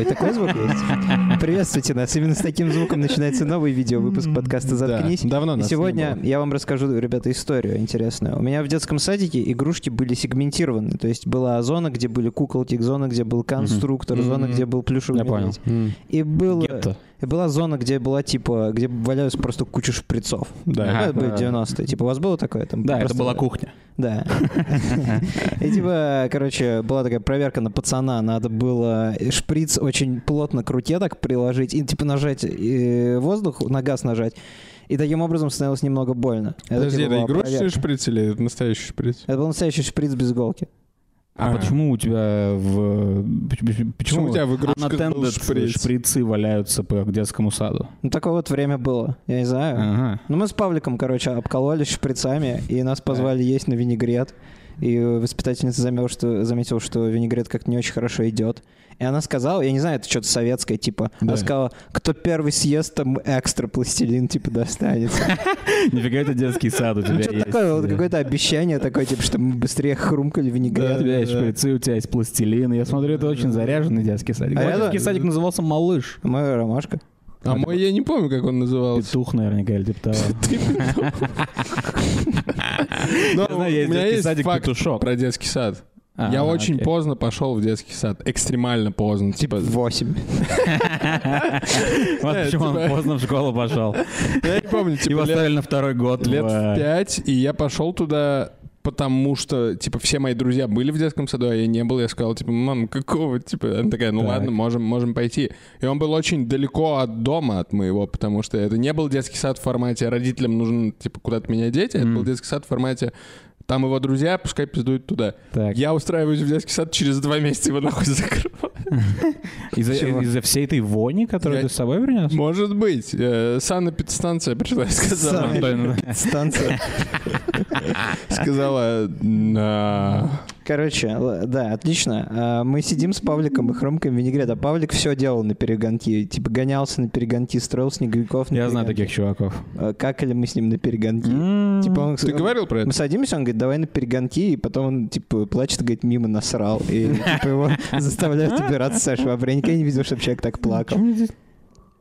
Ой, такой звук есть? Приветствуйте нас. Именно с таким звуком начинается новый видео-выпуск подкаста «Заткнись». Да, давно И сегодня я вам расскажу, ребята, историю интересную. У меня в детском садике игрушки были сегментированы. То есть была зона, где были куколки, зона, где был конструктор, зона, где был плюшевый Я понял. И, было, Гетто. И была зона, где была типа, где валяются просто куча шприцов. Да. Это были да. 90-е. Типа, у вас было такое? Там Да, это просто- была кухня. Да. И типа, короче, была такая проверка на пацана. Надо было шприц очень плотно к руке так приложить и типа нажать э, воздух, на газ нажать. И таким образом становилось немного больно. Подожди, типа, это игрушечный проверка. шприц или это настоящий шприц? Это был настоящий шприц без иголки. А А. почему у тебя в... Почему, Почему у тебя в игрушках был шприц? шприцы валяются по детскому саду? Ну, такое вот время было. Я не знаю. Ага. Ну, мы с Павликом, короче, обкололись шприцами, и нас позвали есть на винегрет. И воспитательница заметила, что, заметила, что винегрет как-то не очень хорошо идет. И она сказала, я не знаю, это что-то советское, типа, она Да. сказала, кто первый съест, там экстра пластилин, типа, достанется. Нифига это детский сад у тебя Ну, что есть. такое, вот какое-то обещание такое, типа, что мы быстрее хрумкали У винегрет. тебя есть шприцы, у тебя есть пластилин. Я смотрю, это очень заряженный детский садик. А детский садик назывался «Малыш». Моя ромашка. А мой я не помню, как он назывался. Петух наверняка или типа того. У меня детский есть садик факт «Петушок». про детский сад. А, я а, очень окей. поздно пошел в детский сад. Экстремально поздно. Типа, Восемь. Вот почему он типа- поздно в школу пошел. я не помню, типа Его лет, оставили на второй год. лет в, пять, и я пошел туда потому что, типа, все мои друзья были в детском саду, а я не был. Я сказал, типа, мам, какого? Типа, она такая, ну Так. ладно, можем, можем пойти. И он был очень далеко от дома, от моего, потому что это не был детский сад в формате родителям нужно, типа, куда-то меня деть, а это был детский сад в формате там его друзья, пускай пиздуют туда. Так. Я устраиваюсь в детский сад, через два месяца его нахуй закрываю. Из-за всей этой вони, которую ты с собой принес? Может быть. Э, Санэпидстанция пришла и сказала, Санэ- Антон, Станция. сказала, «На». Короче, да, отлично. А, Мы сидим с Павликом и хромкаем винегрет, а Павлик все делал на перегонки. Типа гонялся на перегонки, строил снеговиков на Я знаю перегонки. таких чуваков. А, Какали мы с ним на перегонки. М. Типа он, Ты он- говорил про это? Мы садимся, он говорит, давай на перегонки, и потом он, типа, плачет, говорит, мимо насрал. И, типа, его заставляют убираться со швабры. Я никогда не видел, чтобы человек так плакал.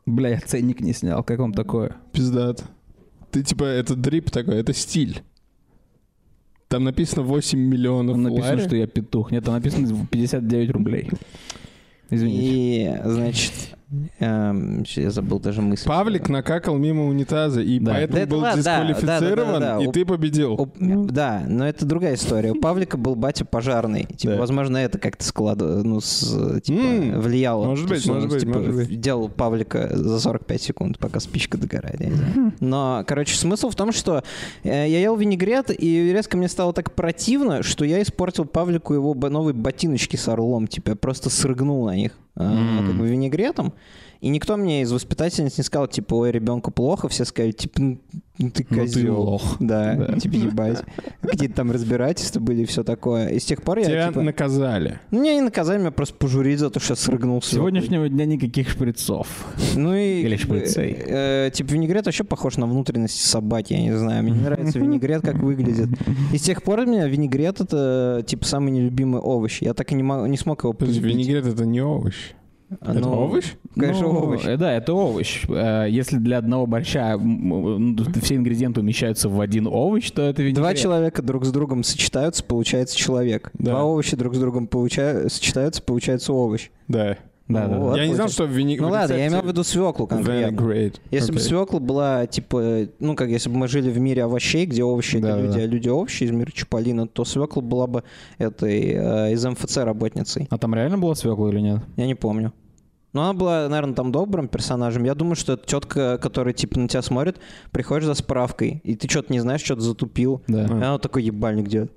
Бля, я ценник не снял. Как вам такое? Пиздат. Ты типа, это дрип такой, это стиль. Там написано 8 миллионов Там написано, лари. что я петух. Нет, там написано 59 рублей. Извините. И, значит, я забыл даже мысль. Павлик накакал мимо унитаза, и Да. поэтому Да это был ладно, дисквалифицирован, да, да, да, да. и У- ты победил. О, Да, но это другая история. У Павлика был батя пожарный. Типа, Да. возможно, это как-то складывало, ну, с, типа, М, влияло. может быть, есть он, может быть, типа, может быть. делал Павлика за 45 секунд, пока спичка догорает. знаю. Но, короче, смысл в том, что э, я ел винегрет, и резко мне стало так противно, что я испортил Павлику его новые ботиночки с орлом. Типа, я просто срыгнул на них М. как бы винегретом. И никто мне из воспитательниц не сказал, типа, ой, ребенку плохо. Все сказали, типа, ну, ну ты Ну ты козел. лох. Да, Да. типа, ебать. Какие-то там разбирательства были и все такое. И с тех пор я, Тебя типа... наказали. Ну, меня не наказали, меня просто пожурили за то, что я срыгнул С сегодняшнего дня никаких шприцов. Ну и... Или шприцей. э, типа, винегрет вообще похож на внутренности собаки, я не знаю. Мне не нравится винегрет, как выглядит. И с тех пор у меня винегрет — это, типа, самый нелюбимый овощ. Я так и не, не смог его полюбить. винегрет это не овощ. А, Это ну, овощ? Конечно, Ну, овощ. э, Да, это овощ. Э, Если для одного борща м, все ингредиенты умещаются в один овощ, то это винегрет. Два человека друг с другом сочетаются, получается человек. Да. Два овоща друг с другом получа- сочетаются, получается овощ. Да. Да, Ну да, да. вот. Я не знал, что в винегрет... Ну ладно, я имел в виду свеклу конкретно. Vinaigrette. Если бы Окей. свекла была, типа, ну, как если бы мы жили в мире овощей, где овощи это Да, люди, да. а люди овощи из мира Чаполина, то свекла была бы этой э, из МФЦ работницей. А там реально была свекла или нет? Я не помню. Но она была, наверное, там добрым персонажем. Я думаю, что это тетка, которая, типа, на тебя смотрит, приходишь за справкой, и ты что-то не знаешь, что-то затупил. Да. И она такой, ебальник делает.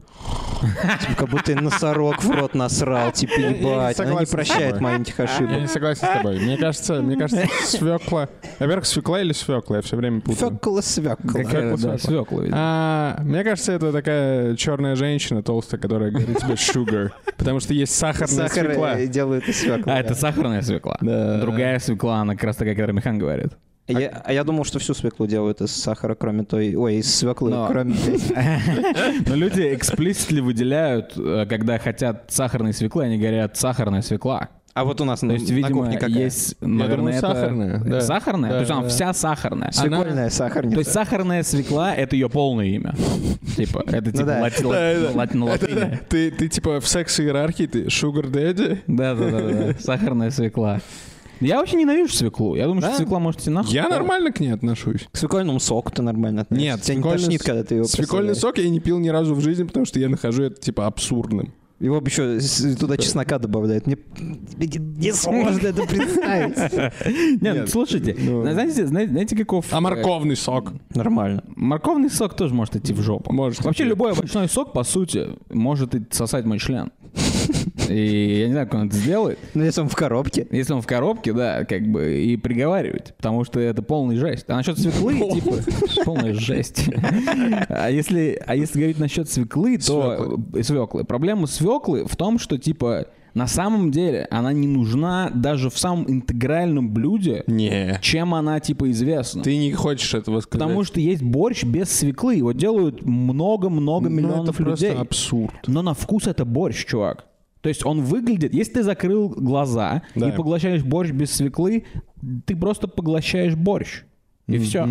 Типа, как будто и носорог в рот насрал, типа, Я- я ебать. Она не согласен с прощает маленьких Я ошибок. не согласен с тобой. Мне кажется, мне кажется, свекла... Во-первых, свекла или свекла? Я все время путаю. Фекла свекла. Свекла? да, свекла, видимо. А, мне кажется, это такая черная женщина толстая, которая говорит тебе sugar. Потому что есть сахарная Сахар свекла. э, делают из свекла. А, это сахарная свекла. Да. Другая свекла, она как раз такая, которая Михан говорит. Я, а я думал, что всю свеклу делают из сахара, кроме той... Ой, из свеклы, Но- кроме... Но люди эксплиситли выделяют, э, когда хотят сахарной свеклы, они говорят сахарная свекла. А вот у нас То есть, на видимо, кухне какая? есть, наверное, думаю, это... сахарная, да. Сахарная? Да, То есть она да. вся сахарная. Свекольная сахарница. То есть сахарная свекла — это ее полное имя. Типа, это типа да. лати- Да, лати- да. лати- на Это- латыни. Ты, ты типа в секс-иерархии, ты sugar daddy? Да-да-да, сахарная свекла. Я вообще ненавижу свеклу. Я думаю, Да? что свекла может идти нахуй. Я нормально к ней отношусь. К свекольному соку ты нормально относишься. Нет, тебя не свекольный тошнит, с- когда ты его Свекольный сок я не пил ни разу в жизни, потому что я нахожу это типа абсурдным. Его бы еще с- туда чеснока добавляют. Мне не сложно это представить. Нет, Нет. слушайте, Ну. знаете, знаете, знаете, каков... А э, морковный сок? Нормально. Морковный сок тоже может идти в жопу. Может Вообще любой овощной сок, по сути, может и сосать мой член. И я не знаю, как он это сделает. Ну, если он в коробке. Если он в коробке, да, как бы и приговаривать, потому что это полная жесть. А насчет свеклы, типа, полная жесть. А если, а если говорить насчет свеклы, то свеклы. Проблема свеклы в том, что типа на самом деле она не нужна даже в самом интегральном блюде, Не. чем она типа известна. Ты не хочешь этого сказать. Потому что есть борщ без свеклы. Его делают много-много Ну, миллионов это просто людей. абсурд. Но на вкус это борщ, чувак. То есть он выглядит, если ты закрыл глаза Да. и поглощаешь борщ без свеклы, ты просто поглощаешь борщ. И все.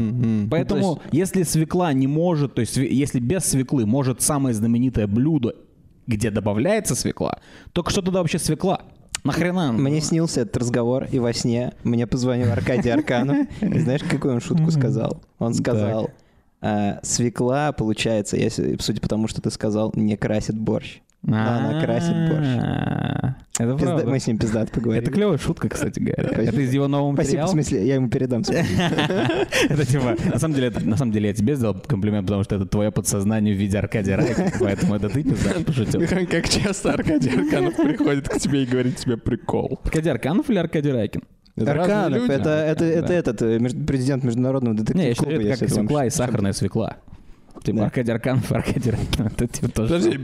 Поэтому, то если свекла не может, то есть если без свеклы может самое знаменитое блюдо, где добавляется свекла, только что тогда вообще свекла? Нахрена? Мне снился этот разговор, и во сне мне позвонил Аркадий Арканов. И знаешь, какую он шутку сказал? Он сказал, «А, свекла, получается, если, судя по тому, что ты сказал, не красит борщ. Но она красит борщ. Это Пизда- правда. Мы с ним пиздат поговорили. Это клевая шутка, кстати говоря. Это из его нового Спасибо, в материала. смысле, я ему передам. Это типа, на самом деле, на самом деле я тебе сделал комплимент, потому что это твое подсознание в виде Аркадия Райкина, поэтому это ты пизда пошутил. Как часто Аркадий Арканов приходит к тебе и говорит тебе прикол. Аркадий Арканов или Аркадий Райкин? Это Арканов, это, это, это да. этот э, президент международного Не, я считаю, это как свекла и сахарная свекла. Типа Да. Аркадий Арканов, Аркадий. Это типа тоже. Подожди,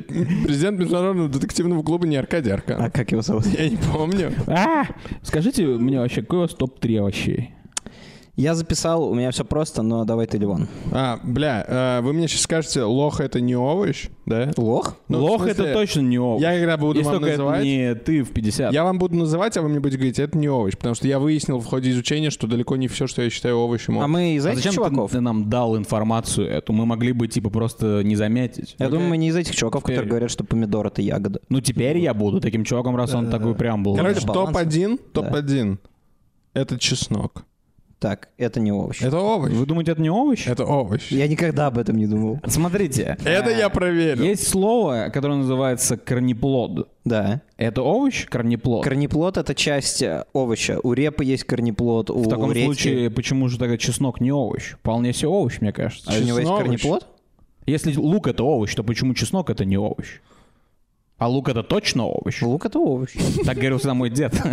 президент международного детективного клуба не Аркадий А Арканов. как его зовут? Я не помню. А! Скажите мне вообще, какой у вас топ-3 овощей? Я записал, у меня все просто, но давай ты, Ливон. А, бля, э, вы мне сейчас скажете, лох это не овощ, да? Лох? Ну, Лох смысле, это точно не овощ. Я когда буду Если вам называть... не ты в 50. Я вам буду называть, а вы мне будете говорить, это не овощ, потому что я выяснил в ходе изучения, что далеко не все, что я считаю овощем. А мы из А этих зачем ты- чуваков? ты нам дал информацию эту? Мы могли бы, типа, просто не заметить. Я думаю, мы не из этих чуваков, Теперь- которые говорят, что помидор это ягода. Ну, теперь я буду таким чуваком, раз он такой преамбул. Короче, для баланса. топ-1, топ-1. Это чеснок. Так, это не овощ. Это овощ. Вы думаете, это не овощ? Это овощ. Я никогда об этом не думал. Смотрите. Это я проверил. Есть слово, которое называется корнеплод. Да. Это овощ, корнеплод? Корнеплод это часть э, овоща. У репы есть корнеплод, у В таком редьки. случае, почему же тогда чеснок не овощ? Вполне себе овощ, мне кажется. А у него есть чеснок корнеплод? Если лук это овощ, то почему чеснок это не овощ? А лук это точно овощ? Лук это овощ. Так говорил всегда мой дед.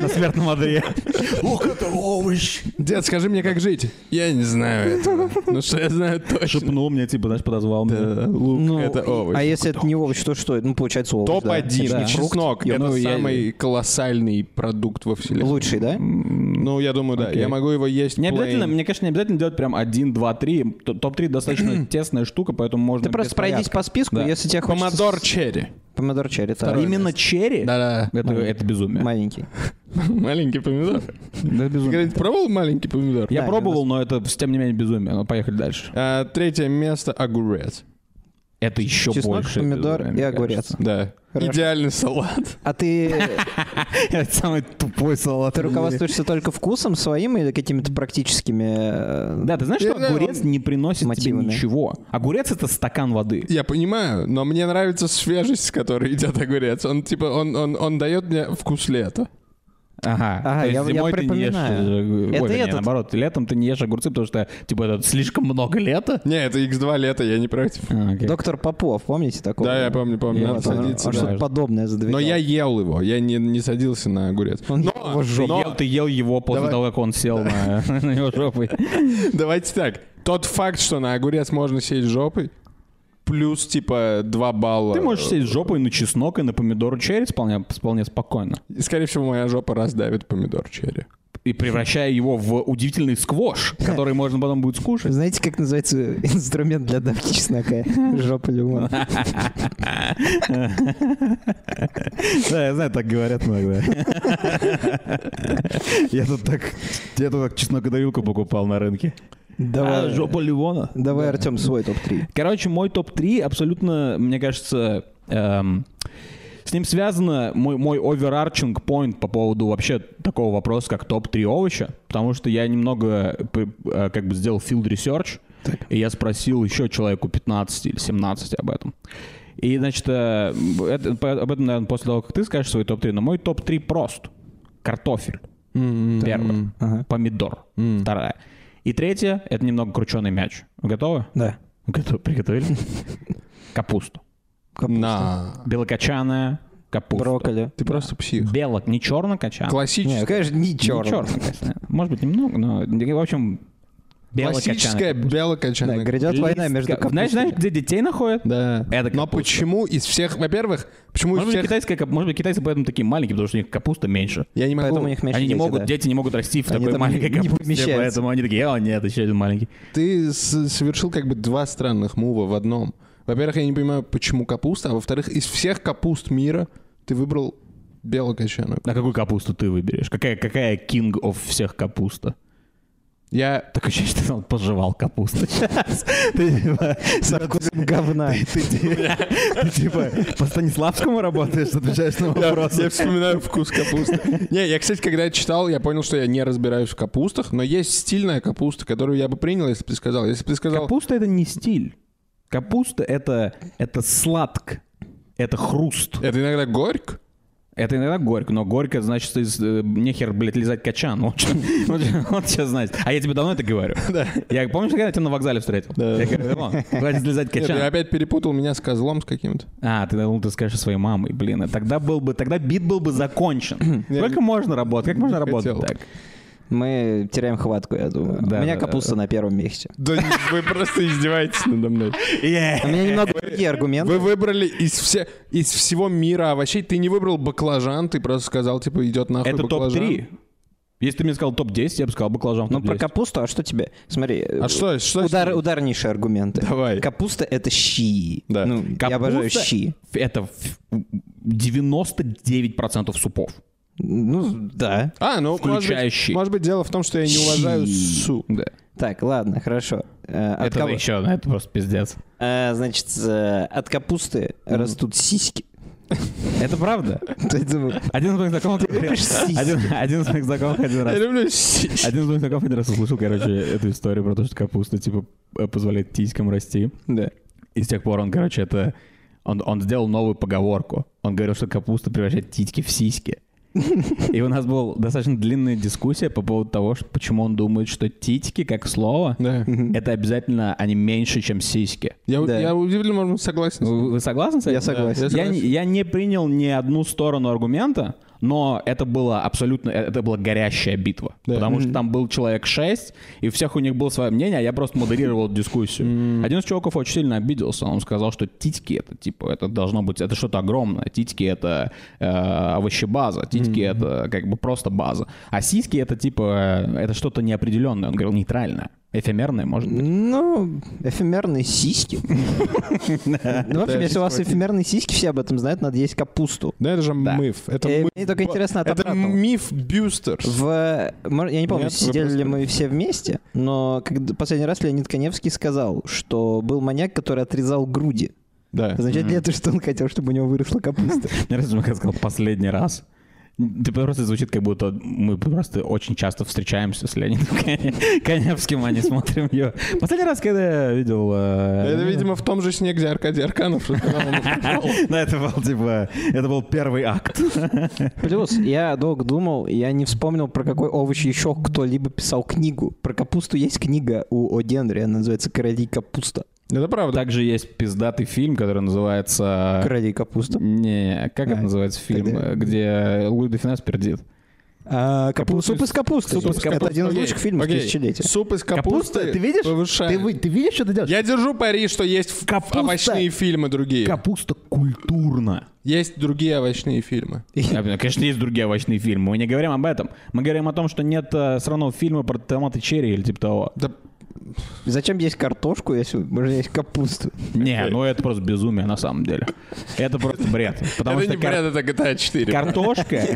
На смертном одре. Лук это овощ. Дед, скажи мне, как жить? Я не знаю этого. Ну что я знаю точно. Шепнул мне, типа, знаешь, подозвал Да, меня. лук Ну, это овощ. А если это не овощ, то что? Ну, получается овощ, да. Топ-1. Да. Чеснок. Это самый колоссальный продукт во вселенной. Лучший, да? Ну, я думаю, да. Я могу его есть Не обязательно, мне кажется, не обязательно делать прям 1, 2, 3. Т- Топ-3 достаточно тесная штука, поэтому можно Ты просто пройдись по списку, если тебе. Помидор черри. Помидор черри, так. Второе Именно место. черри? Да-да. Это, это безумие. Маленький. Маленький помидор. Ты безумие. когда-нибудь пробовал маленький помидор? Я Да, пробовал, но это, тем не менее, безумие. Ну, поехали дальше. А, Третье место огурец. Это еще Чеснок, больше. помидор безумие, и огурец. кажется. Да. Хорошо. Идеальный салат. А ты, Это самый тупой салат. ты руководствуешься только вкусом своим или какими-то практическими... э, Да, ты знаешь, что огурец не приносит тебе ничего. Огурец — это стакан воды. Я понимаю, но мне нравится свежесть, с которой идет огурец. Он типа, он, он, он дает мне вкус лета. Ага. Ага, То есть я- я зимой ты не ешь... Это Ой, вернее, этот. наоборот, летом ты не ешь огурцы, потому что, типа, это слишком много лета. Не, это X2 лето, я не против. А. Доктор Попов, помните такого? Да, я помню, помню. Я Надо Вот, он, садиться, он да. что-то подобное задвигал. Но я ел его, я не, не садился на огурец. Он Но- его жёг. Ты ел, ты ел его после Давай. того, как он сел на, на его жопой. Давайте так. Тот факт, что на огурец можно сесть жопой, плюс типа 2 балла. Ты можешь сесть жопой на чеснок и на помидор черри вполне, вполне спокойно. И, Скорее всего, моя жопа раздавит помидор черри. и превращаю его в удивительный сквош, который можно потом будет скушать. Знаете, как называется инструмент для давки чеснока? Жопа лимона. Да, я знаю, так говорят иногда. Я тут так, я тут так чеснокодавилку покупал на рынке. Давай, А, жопа Ливона. давай, Артем, свой топ-3. Короче, мой топ-3 абсолютно, мне кажется, эм, с ним связано мой, мой overarching point по поводу вообще такого вопроса, как топ-3 овоща, потому что я немного п- э, как бы сделал field research, и я спросил еще человеку 15 или 17 об этом. И, значит, э, это- об этом, наверное, после того, как ты скажешь свой топ-3, но мой топ-3 прост. Картофель. Первый. Ага. Помидор. Вторая. И третье — это немного крученый мяч. Вы готовы? Да. Готовы? Приготовили? Капусту. На. Белокочанная капуста. Брокколи. Ты просто псих. Белок, не черно-кочанная. Классическая. Нет, конечно, не Не черный. черно-кочанная. Может быть, немного, но, в общем, Классическая белокочанная. Да, грядет война между Листка- Знаешь, знаешь, где детей находят? Да. Это Но почему из всех, во-первых, почему из Может быть, всех... китайская, кап- может быть, китайцы поэтому такие маленькие, потому что у них капуста меньше. Я не могу... Поэтому у них меньше они не дети, могут, да. дети не могут расти в Они такой маленькой не капусте, помещаются. поэтому они такие, о, нет, еще один маленький. Ты совершил как бы два странных мува в одном. Во-первых, я не понимаю, почему капуста, а во-вторых, из всех капуст мира ты выбрал белокочанную. А какую капусту ты выберешь? Какая, какая king of всех капуста? Я... Такое ощущение, что он пожевал капусту сейчас. Ты типа, Со вкусом говна. ты, типа по Станиславскому работаешь, отвечаешь на Я, вопросы. я вспоминаю вкус капусты. Не, я, кстати, когда читал, я понял, что я не разбираюсь в капустах, но есть стильная капуста, которую я бы принял, если бы ты сказал. Если бы ты сказал... Капуста это не стиль. Капуста это, это сладк. Это хруст. Это иногда горько. Это иногда горько, но горько значит, из, э, нехер, блядь, лизать качан. Вот что значит. А я тебе давно это говорю. Да. Я помнишь, когда я тебя на вокзале встретил? Да. Я говорю, «О, хватит лизать качан. ты опять перепутал меня с козлом с каким-то. А, ты думал, ты скажешь своей мамой, блин. и Тогда был бы, тогда бит был бы закончен. Сколько можно работать? Как можно работать так? Мы теряем хватку, я думаю. Да, У меня да, капуста на первом месте. Да вы просто издеваетесь надо мной. У меня немного другие аргументы. Вы выбрали из, все, из всего мира овощей. Ты не выбрал баклажан, ты просто сказал, типа, идет нахуй Это баклажан. топ-3. Если ты мне сказал топ-10, я бы сказал баклажан Ну, про топ-10. капусту, а что тебе? Смотри. А что, что с Удар, ударнейшие аргументы. Давай. Капуста — это щи. Да. Ну, я обожаю щи. Это в- 99% супов. Ну, да. А, ну, может Включая быть, может быть, дело в том, что я не уважаю су. Да. Так, ладно, хорошо. Э, от Это кого- еще, ну, это просто пиздец. Э, Значит, э, от капусты растут сиськи. Это правда. Один из моих знакомых... Один, из моих знакомых один раз... Я люблю сиськи. Один из моих знакомых один раз услышал, короче, эту историю про то, что капуста, типа, позволяет тиськам расти. Да. И с тех пор он, короче, это... Он, он сделал новую поговорку. Он говорил, что капуста превращает титьки в сиськи. И у нас была достаточно длинная дискуссия по поводу того, что, почему он думает, что титьки, как слово, Да. это обязательно они меньше, чем сиськи. Я, Да. я удивленно, может согласен. Вы, вы согласны с этим? Я согласен. Да, Я, не- я не принял ни одну сторону аргумента, но это было абсолютно, э, это была горящая битва. Да. Потому что там был человек 6, и у всех у них было свое мнение, а я просто модерировал дискуссию. Один из чуваков очень сильно обиделся. Он сказал, что титьки это типа, это должно быть, это что-то огромное. Титьки это э, овощебаза, титьки это как бы просто база. А сиськи это типа, э, это что-то неопределенное. Он говорил нейтральное. Эфемерное, может быть. Ну, эфемерные сиськи. Ну, в общем, если у вас эфемерные сиськи, все об этом знают, надо есть капусту. Да, это же миф. Это, Э, миф. Мне только интересно от это миф мор- Я не помню, сидели ли мы все вместе, но последний раз Леонид Коневский сказал, что был маньяк, который отрезал груди. Да. Означает ли это, что он хотел, чтобы у него выросла капуста? Мне как сказал последний раз. Ты просто звучит, как будто мы просто очень часто встречаемся с Леонидом Коне- Коневским, а не смотрим ее. Последний раз, когда я видел... э, Это, видимо, в том же сне, где Аркадий Арканов. Да, это был, типа, это был первый акт. Плюс, я долго думал, я не вспомнил, про какой овощ еще кто-либо писал книгу. Про капусту есть книга у О. Она называется «Короли капуста». Это правда. Также есть пиздатый фильм, который называется... «Короли капуста». Не, как это А, называется фильм, тогда- где Луи де Финес пердит? А, капу- Капуста Суп из капусты. суп из Это капусты. один из лучших фильмов окей. тысячелетия. Суп из капусты Капуста, ты видишь? повышает. Ты, ты видишь, что ты делаешь? Я держу пари, что есть в- Капуста. овощные фильмы другие. Капуста культурна. Есть другие овощные фильмы. Конечно, есть другие овощные фильмы. Мы не говорим об этом. Мы говорим о том, что нет э, сраного фильма про томаты черри или типа того. Да Зачем есть картошку, если можно есть капусту? Не, ну это просто безумие на самом деле. Это просто бред. Потому это что не кар- бред, это GTA 4. картошка...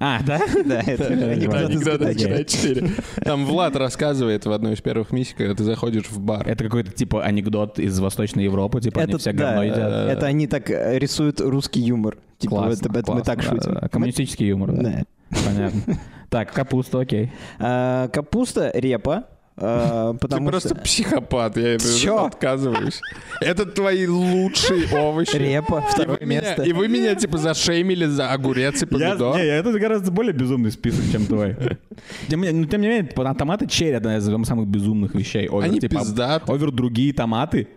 А, да? Да, это GTA. GTA 4. Там Влад рассказывает в одной из первых миссий, когда ты заходишь в бар. Это какой-то типа анекдот из Восточной Европы, типа они Это, все говно едят. это они так э, рисуют русский юмор. Типа, Классно, это, мы так шутим. Коммунистический юмор, да. Да. Понятно. Так, капуста, окей. А, капуста, репа. А, Ты потому просто что... психопат, я Чё? отказываюсь. Это твои лучшие овощи. Репа, И второе вы, меня, место. и вы меня типа зашеймили за огурец и Я, помидор. не, это гораздо более безумный список, чем твой. Тем, не- ну, тем не менее, типа, томаты черри одна из самых безумных вещей. Овер, Они типа, пиздаты. Овер другие томаты,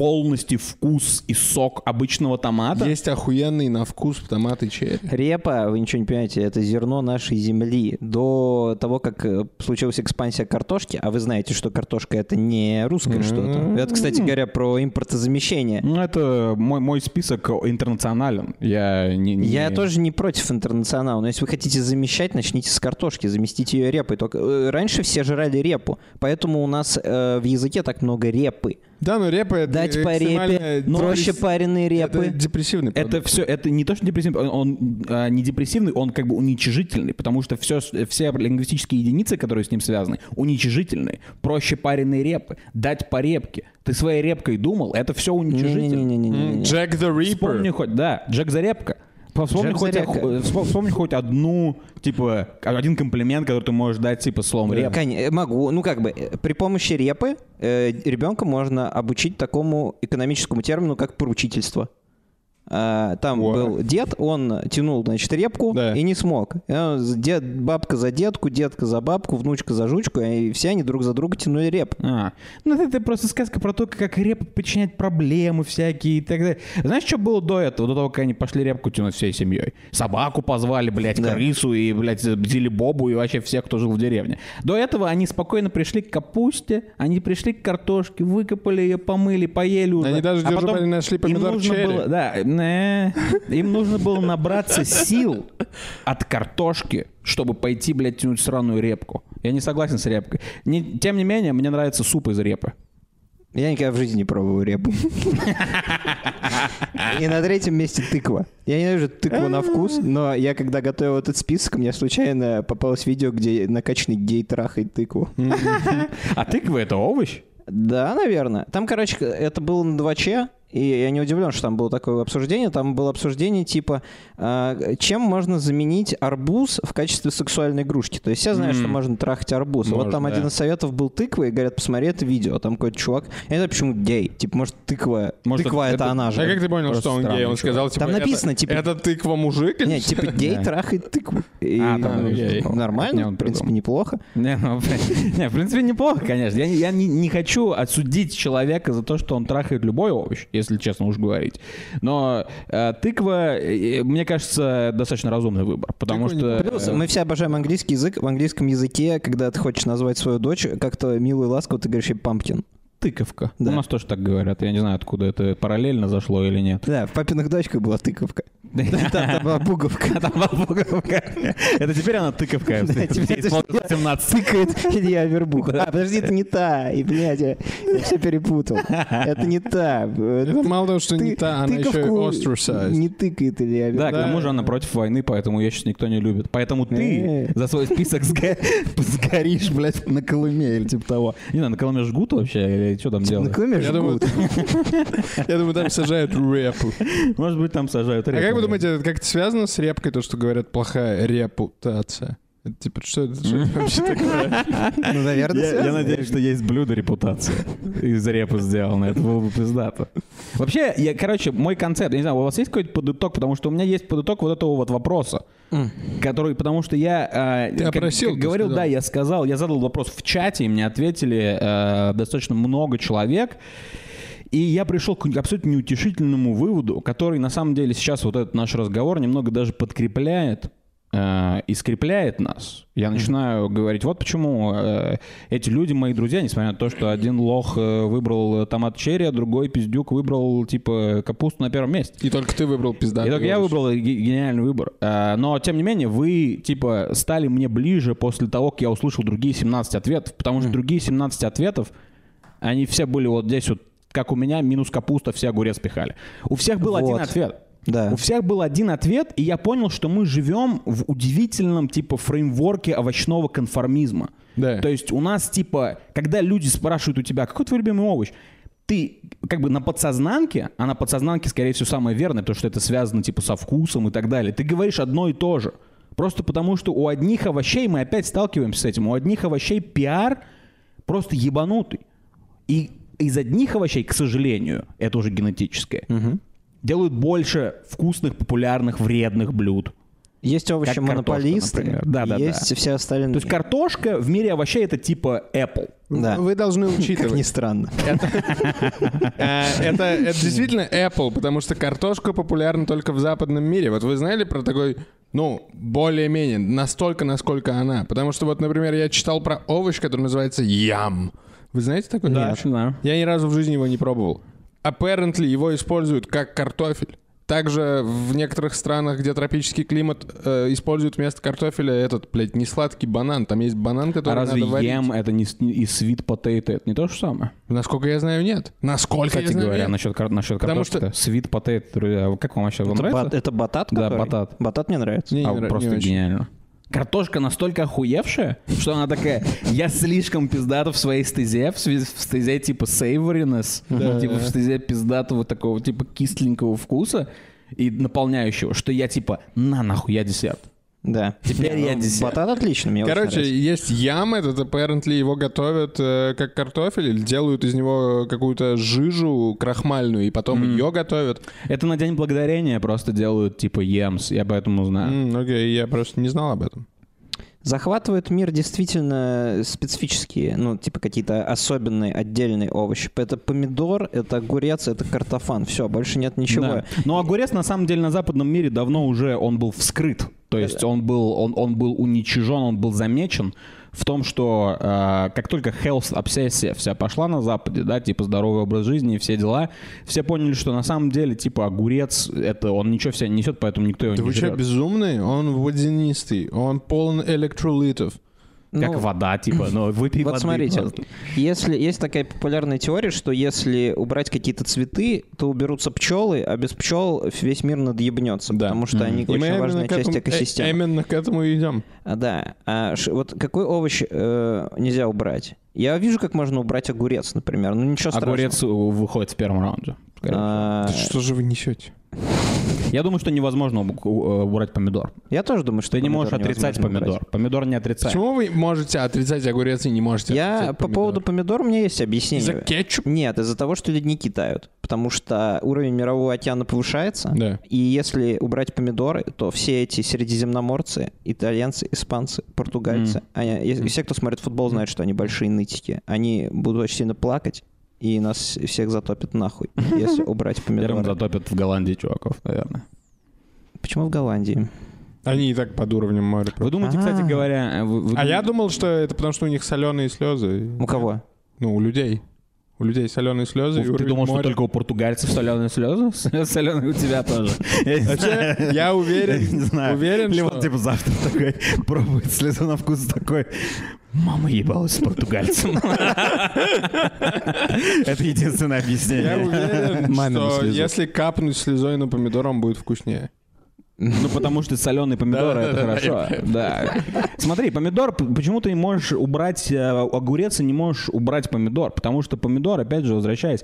полностью вкус и сок обычного томата. Есть охуенный на вкус томаты черри. Репа, вы ничего не понимаете, это зерно нашей земли. До того, как э, случилась экспансия картошки, а вы знаете, что картошка это не русское что-то. Это, кстати говоря, про импортозамещение. Ну, это мой, мой список интернационален. Я не... не- Я тоже не против интернационала, но если вы хотите замещать, начните с картошки, заместите ее репой. Только э, раньше все жрали репу, поэтому у нас э, в языке так много репы. Да, но репа это Дать по репе, депресс- проще пареные Это репы. депрессивный Это продукт. все, это не то, что депрессивный, он, он, а, не депрессивный, он как бы уничижительный, потому что все, все лингвистические единицы, которые с ним связаны, уничижительные. Проще пареные репы, дать по репке. Ты своей репкой думал, это все уничижительно. Не-не-не-не-не. Джек the Вспомни Reaper. хоть, да, Джек Зарепка. Вспомни Джек хоть, э, вспом- вспомни хоть одну, типа, один комплимент, который ты можешь дать, типа, словом репа. Коне- э, Могу. Ну, как бы, э, при помощи репы э, ребенка можно обучить такому экономическому термину, как поручительство. А, Там О. был дед, он тянул, значит, репку Да. и не смог. Дед, бабка за детку, детка за бабку, внучка за жучку, и все они друг за друга тянули реп. А, ну это, это просто сказка про то, как репа подчинять проблемы всякие и так далее. Знаешь, что было до этого, до того, как они пошли репку тянуть всей семьей? Собаку позвали, блядь, Да. крысу и, блядь, Бобу и вообще всех, кто жил в деревне. До этого они спокойно пришли к капусте, они пришли к картошке, выкопали ее, помыли, поели уже. Они даже, а держу потом нашли им помидор нужно черри. было- да, не, им нужно было набраться сил от картошки, чтобы пойти, блядь, тянуть сраную репку. Я не согласен с репкой. Не- тем не менее, мне нравится суп из репы. Я никогда в жизни не пробовал репу. И на третьем месте тыква. Я ненавижу тыкву на вкус, но я когда готовил этот список, мне случайно попалось видео, где накачанный гей трахает тыкву. А тыква это овощ? Да, наверное. Там, короче, это было на 2Ч, и я не удивлен, что там было такое обсуждение. Там было обсуждение типа, а, чем можно заменить арбуз в качестве сексуальной игрушки. То есть все знают, что можно трахать арбуз. вот Можно, там да. один из советов был тыква, и говорят, посмотри это видео. Там какой-то чувак, знаю, почему гей. Типа, может, тыква, Может, тыква это- это, это- она же. А как ты понял, Просто что он гей? Он чувак. сказал, типа, Там написано, это, типа- это тыква мужик? Нет, типа гей трахает тыкву. И, А, там, ну, окей. Нормально, Не, в принципе, неплохо. Не, ну, в- не, в принципе, неплохо, конечно. Я, не- я не, не хочу осудить человека за то, что он трахает любой овощ, если честно уж говорить. Но э, тыква, э, мне кажется, достаточно разумный выбор, потому Тыква что... Плюс э, мы все обожаем английский язык. В английском языке, когда ты хочешь назвать свою дочь как-то мило и ласково, ты говоришь ей памптин. Тыковка. Да. У нас тоже так говорят. Я не знаю, откуда это параллельно зашло или нет. Да, в папиных дочках была тыковка. Там была пуговка. Там была пуговка. Это теперь она тыковка. Да, теперь это что? 17. Тыкает Илья Вербух. А, подожди, это не та. И, блядь, я, все перепутал. Это не та. Это мало того, что не та, она еще и ostracized. Не тыкает Илья Да, Вербух. к тому же она против войны, поэтому ее сейчас никто не любит. Поэтому ты Э. за свой список сго- сгоришь, блядь, на Колыме или типа того. Не знаю, на Колыме жгут вообще или что там На делают? Колыме Я думаю, я думаю, там сажают репу. Может быть, там сажают А репу. как вы думаете, это как-то связано с репкой, то, что говорят плохая репутация? Это типа, что это что это вообще такое? Ну, наверное, Я, я надеюсь, что есть блюдо репутации из репы сделано. Это было бы пиздато. Вообще, я, короче, мой концепт, я не знаю, у вас есть какой-то подыток? Потому что у меня есть подыток вот этого вот вопроса. Который, потому что я... а, Ты как- опросил, как ты говорил, сказал. да, я сказал, я задал вопрос в чате, и мне ответили э, достаточно много человек. И я пришел к абсолютно неутешительному выводу, который на самом деле сейчас вот этот наш разговор немного даже подкрепляет. Э, и скрепляет нас, я начинаю говорить, вот почему э, эти люди мои друзья, несмотря на то, что один лох э, выбрал томат черри, а другой пиздюк выбрал, типа, капусту на первом месте. И только ты выбрал пизда. И только я выбрал ге- гениальный выбор. Но, тем не менее, вы, типа, стали мне ближе после того, как я услышал другие 17 ответов. Потому что другие 17 ответов, они все были вот здесь вот, как у меня, минус капуста, все огурец пихали. У всех был один Вот. ответ. Да. У всех был один ответ, и я понял, что мы живем в удивительном, типа, фреймворке овощного конформизма. Да. То есть у нас, типа, когда люди спрашивают у тебя, какой твой любимый овощ, ты как бы на подсознанке, а на подсознанке, скорее всего, самое верное, потому что это связано, типа, со вкусом и так далее, ты говоришь одно и то же. Просто потому, что у одних овощей, мы опять сталкиваемся с этим, у одних овощей пиар просто ебанутый. И из одних овощей, к сожалению, это уже генетическое, делают больше вкусных, популярных, вредных блюд. Есть овощи Как монополисты. Да, да, есть да. все остальные. То есть картошка в мире овощей это типа Apple. да. Вы должны Как ни учитывать. странно. Э, Это, действительно Apple, потому что картошка популярна только в западном мире. Вот вы знали про такой, ну, более-менее, настолько, насколько она? Потому что вот, например, я читал про овощ, который называется ям. Вы знаете такой? Да, знаю. Я ни разу в жизни его не пробовал. Apparently его используют как картофель. Также в некоторых странах, где тропический климат, э, используют вместо картофеля этот, блядь, не сладкий банан. Там есть банан, А который разве надо варить. ем это не, и sweet potato, это не то же самое? Насколько я знаю, нет. Насколько Кстати я знаю, говоря, нет. насчет, кар- насчет Потому картошки. Sweet potato, друзья, как вам вообще вам Это, нравится? бат- это батат, Да, который? батат. Батат мне нравится. Не, а, не нрав- просто не очень. гениально. Картошка настолько охуевшая, что она такая, я слишком пиздата в своей стезе, в, стезе типа savoriness, типа в стезе пиздатого такого типа кисленького вкуса и наполняющего, что я типа, на нахуй, я десерт. Да. Теперь я ну, десерт. Батат отлично, мне Короче, есть ям этот, apparently его готовят э, как картофель или делают из него какую-то жижу крахмальную и потом ее готовят. Это на День Благодарения просто делают типа емс, я поэтому знаю. М, Окей, я просто не знал об этом. Захватывает мир действительно специфические, ну, типа какие-то особенные, отдельные овощи. Это помидор, это огурец, это картофан. Все, больше нет ничего. Да. Но огурец на самом деле на западном мире давно уже он был вскрыт. То есть он был, он, он был уничижен, он был замечен в том, что э, как только health обсессия вся пошла на Западе, да, типа здоровый образ жизни и все дела, все поняли, что на самом деле типа огурец это он ничего в себя не несет, поэтому никто его Да не вы что, безумный? Он водянистый, он полон электролитов. Как Ну, вода, типа, ну выпей Вот воды смотрите, просто. если есть такая популярная теория, что если убрать какие-то цветы, то уберутся пчелы, а без пчел весь мир надъебнется, Да. потому что они И очень именно важная к часть этому- э, экосистемы. Именно к этому и идем. А, да. А ш- вот какой овощ э, нельзя убрать? Я вижу, как можно убрать огурец, например. Ну ничего страшного. Огурец выходит в первом раунде. А, Да что же вы несете? Я думаю, что невозможно у- убрать помидор. я тоже думаю, что Ты не помидор можешь отрицать невозможно убрать. помидор. Помидор не отрицает. Почему вы можете отрицать огурец и не можете Я отрицать по помидор? поводу помидор у меня есть объяснение. За кетчуп? Нет, из-за того, что ледники тают. Потому что уровень мирового океана повышается. Да. И если убрать помидоры, то все эти средиземноморцы, итальянцы, испанцы, португальцы, они- и все, кто смотрит футбол, знают, что они большие нытики. Они будут очень сильно плакать, и нас всех затопит нахуй, если убрать Первым помидоры. затопят в Голландии чуваков, наверное. Почему в Голландии? Они и так под уровнем моря. Вы думаете, кстати А. говоря... вы- вы А я дум- думал, что это потому, что у них соленые слезы. У кого? Ну, у людей. У людей соленые слезы. Ты думал, что только у португальцев соленые слезы? Соленые у тебя тоже. Я Вообще, я уверен, не знаю. уверен, Или вот типа завтра такой пробует слезу на вкус такой. Мама ебалась с португальцем. Это единственное Я объяснение. уверен, Мамину что если капнуть слезой на помидор, он будет вкуснее. Ну, потому что соленые помидоры это хорошо. Да. Смотри, помидор, почему ты не можешь убрать э, огурец и не можешь убрать помидор? Потому что помидор, опять же, возвращаясь,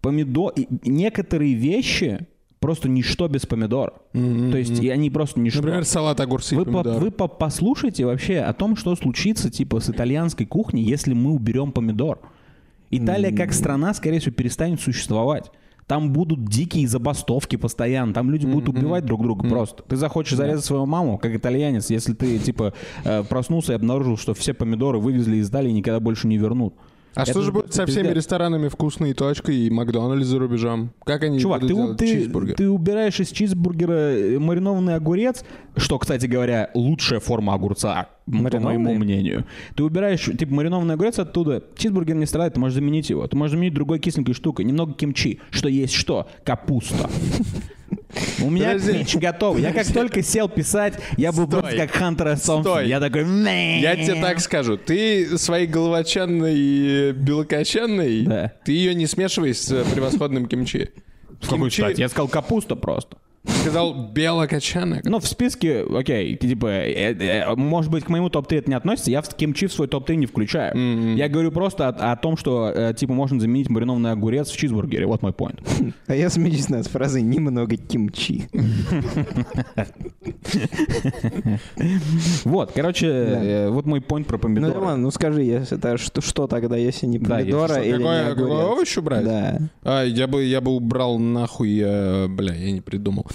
помидор, и- некоторые вещи просто ничто без помидора. То есть и они просто ничто. Например, салат огурцы и Вы, по- помидоры. вы по- послушайте вообще о том, что случится типа с итальянской кухней, если мы уберем помидор. Италия как страна, скорее всего, перестанет существовать. Там будут дикие забастовки постоянно, там люди будут убивать друг друга просто. Ты захочешь зарезать свою маму, как итальянец, если ты типа э, проснулся и обнаружил, что все помидоры вывезли из Италии и никогда больше не вернут. А что же будет со всеми пиздец. ресторанами «Вкусной точкой» и «Макдональдс» за рубежом? Как они Чувак, будут ты, делать ты, чизбургер? ты убираешь из чизбургера э, маринованный огурец, что, кстати говоря, лучшая форма огурца, по моему мнению. Ты убираешь, типа, маринованный огурец оттуда, чизбургер не страдает, ты можешь заменить его. Ты можешь заменить другой кисленькой штукой, немного кимчи, что есть что? Капуста. У меня Подожди. пич готов. Я как только сел писать, я был Стой. просто как Хантер S. Томпсон. Стой. Я такой... Я тебе так скажу. Ты своей головочанной белокочанной, Да. ты ее не смешивай с превосходным кимчи. В какой Кимчи- стати? Я сказал капуста просто. Сказал белокочанная. Ну, в списке, окей, типа, э, э, может быть, к моему топ-3 это не относится, я в кимчи в свой топ-3 не включаю. Я говорю просто о, о том, что, э, типа, можно заменить маринованный огурец в чизбургере. Вот мой поинт. А я смеюсь над фразой «немного кимчи». Вот, короче, э, вот мой поинт про Ну, помидоры. Роман, ну скажи, если это что, что тогда, если не Да, если помидора что. или Какой, не какой огурец? овощ убрать? Да. А, я бы, я бы убрал нахуй, э, бля, я не придумал.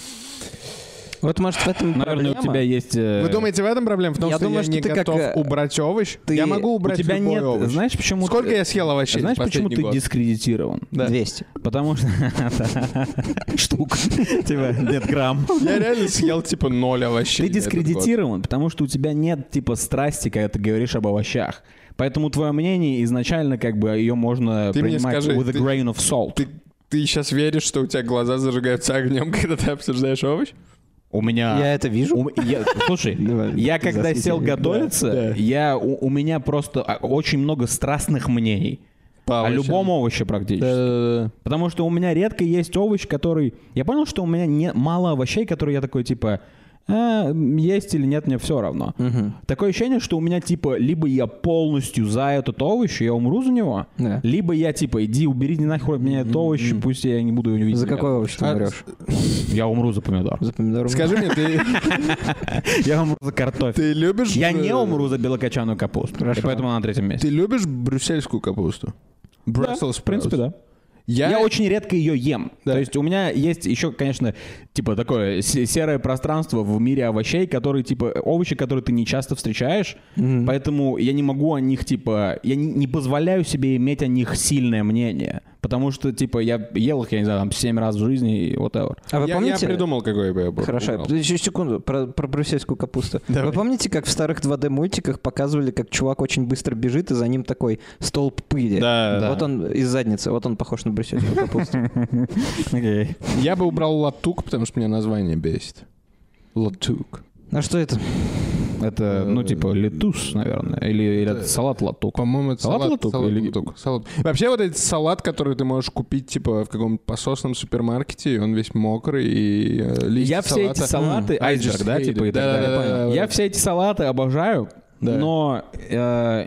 Вот, может, в этом Наверное, у проблема? тебя есть... э, Вы думаете, в этом проблема? В том, Я что думаю, я что не ты как, готов э, убрать овощ? ты- Я могу у убрать тебя любой нет... овощ. Знаешь, почему... Сколько ты- я съел овощей Знаешь, почему последний ты год? дискредитирован? 200. Потому что... Штук. Типа, нет грамм. Я реально съел типа ноль овощей. Ты год. дискредитирован, потому что у тебя нет типа страсти, когда ты говоришь об овощах. Поэтому твое мнение изначально как бы ее можно Ты принимать скажи, with a ты- grain of salt. Ты, ты сейчас веришь, что у тебя глаза зажигаются огнем, когда ты обсуждаешь овощ? У меня... Я это вижу. У я- слушай, я когда сел готовиться, я у, меня просто а, очень много страстных мнений По о любом овоще практически. Да-да-да. Потому что у меня редко есть овощ, который... Я понял, что у меня не... мало овощей, которые я такой, типа, «А, есть или нет, мне все равно. Такое ощущение, что у меня, типа, либо я полностью за этот овощ, и я умру за него, Да. либо я, типа, иди, убери нахуй от меня этот овощ, пусть я не буду его видеть. За какой овощ ты А, умрешь? Я умру за помидор. За помидор? Скажи мне, ты, Я умру за картофель. ты любишь... Я не э, умру за белокочанную капусту. Хорошо. И поэтому она на третьем месте. Ты любишь брюссельскую капусту? Да, Brussels в принципе, да. Я, Я, очень редко ее ем. Да. То есть у меня есть еще, конечно, типа такое се- серое пространство в мире овощей, которые типа овощи, которые ты не часто встречаешь, поэтому я не могу о них типа я не, не позволяю себе иметь о них сильное мнение, потому что типа я ел их, я не знаю, там семь раз в жизни и whatever. А вы я, помните... я придумал, какой бы я был. Хорошо, еще секунду, про, про брюссельскую капусту. Давай. Вы помните, как в старых 2D-мультиках показывали, как чувак очень быстро бежит, и за ним такой столб пыли? Да, да. Вот он из задницы, вот он похож на брюссельскую капусту. Окей. Я бы убрал латук, потому что меня название бесит. Латук. А что это? Это, ну, типа, летус, наверное. Или, или это салат латук. По-моему, это Салат салат, латук салат или- латук. Салат. Вообще вот этот салат, который ты можешь купить типа в каком-нибудь пососном супермаркете, и он весь мокрый, и э, листья Я все эти салата- салаты, just да, типа и так Да, далее. да, да, да, Я все эти салаты обожаю, Да. но э,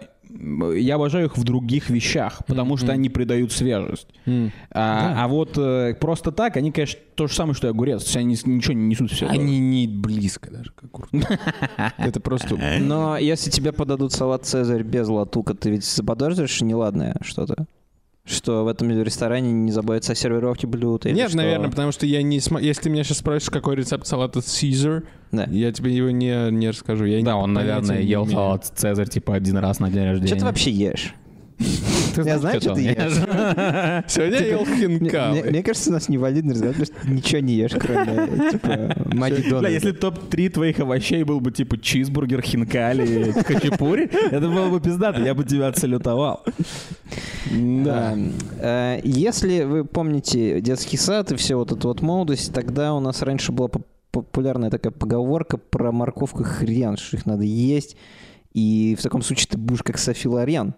я обожаю их в других вещах, потому что они придают свежесть. М. А, а вот э, просто так, они, конечно, то же самое, что и огурец. То есть они ничего не несут в себе. Они не близко даже как огурцы. Это просто... Но если тебе подадут салат «Цезарь» без латука, ты ведь заподозришь неладное что-то? Что в этом ресторане не заботятся о сервировке блюд? или Нет, что? наверное, потому что я не см... Если ты меня сейчас спросишь, какой рецепт салата Caesar, Да. я тебе его не, не расскажу. Я Да, не- он, наверное, ел салат Цезарь типа один раз на день рождения. Что ты вообще ешь? Ты Я знаю, что ты ешь. Сегодня я ел Мне, хинкал. мне- кажется, у нас невалидный разговор, потому что ничего не ешь, кроме, типа, Маги Бля, Дональда. если топ-3 твоих овощей был бы типа чизбургер, хинкали, хачапури, это было бы пиздато, я бы тебя отсалютовал. Да. Э, Если вы помните детский сад и все вот эту вот молодость, тогда у нас раньше была поп- популярная такая поговорка про морковку хрен, что их надо есть. И в таком случае ты будешь как Софи Лорен.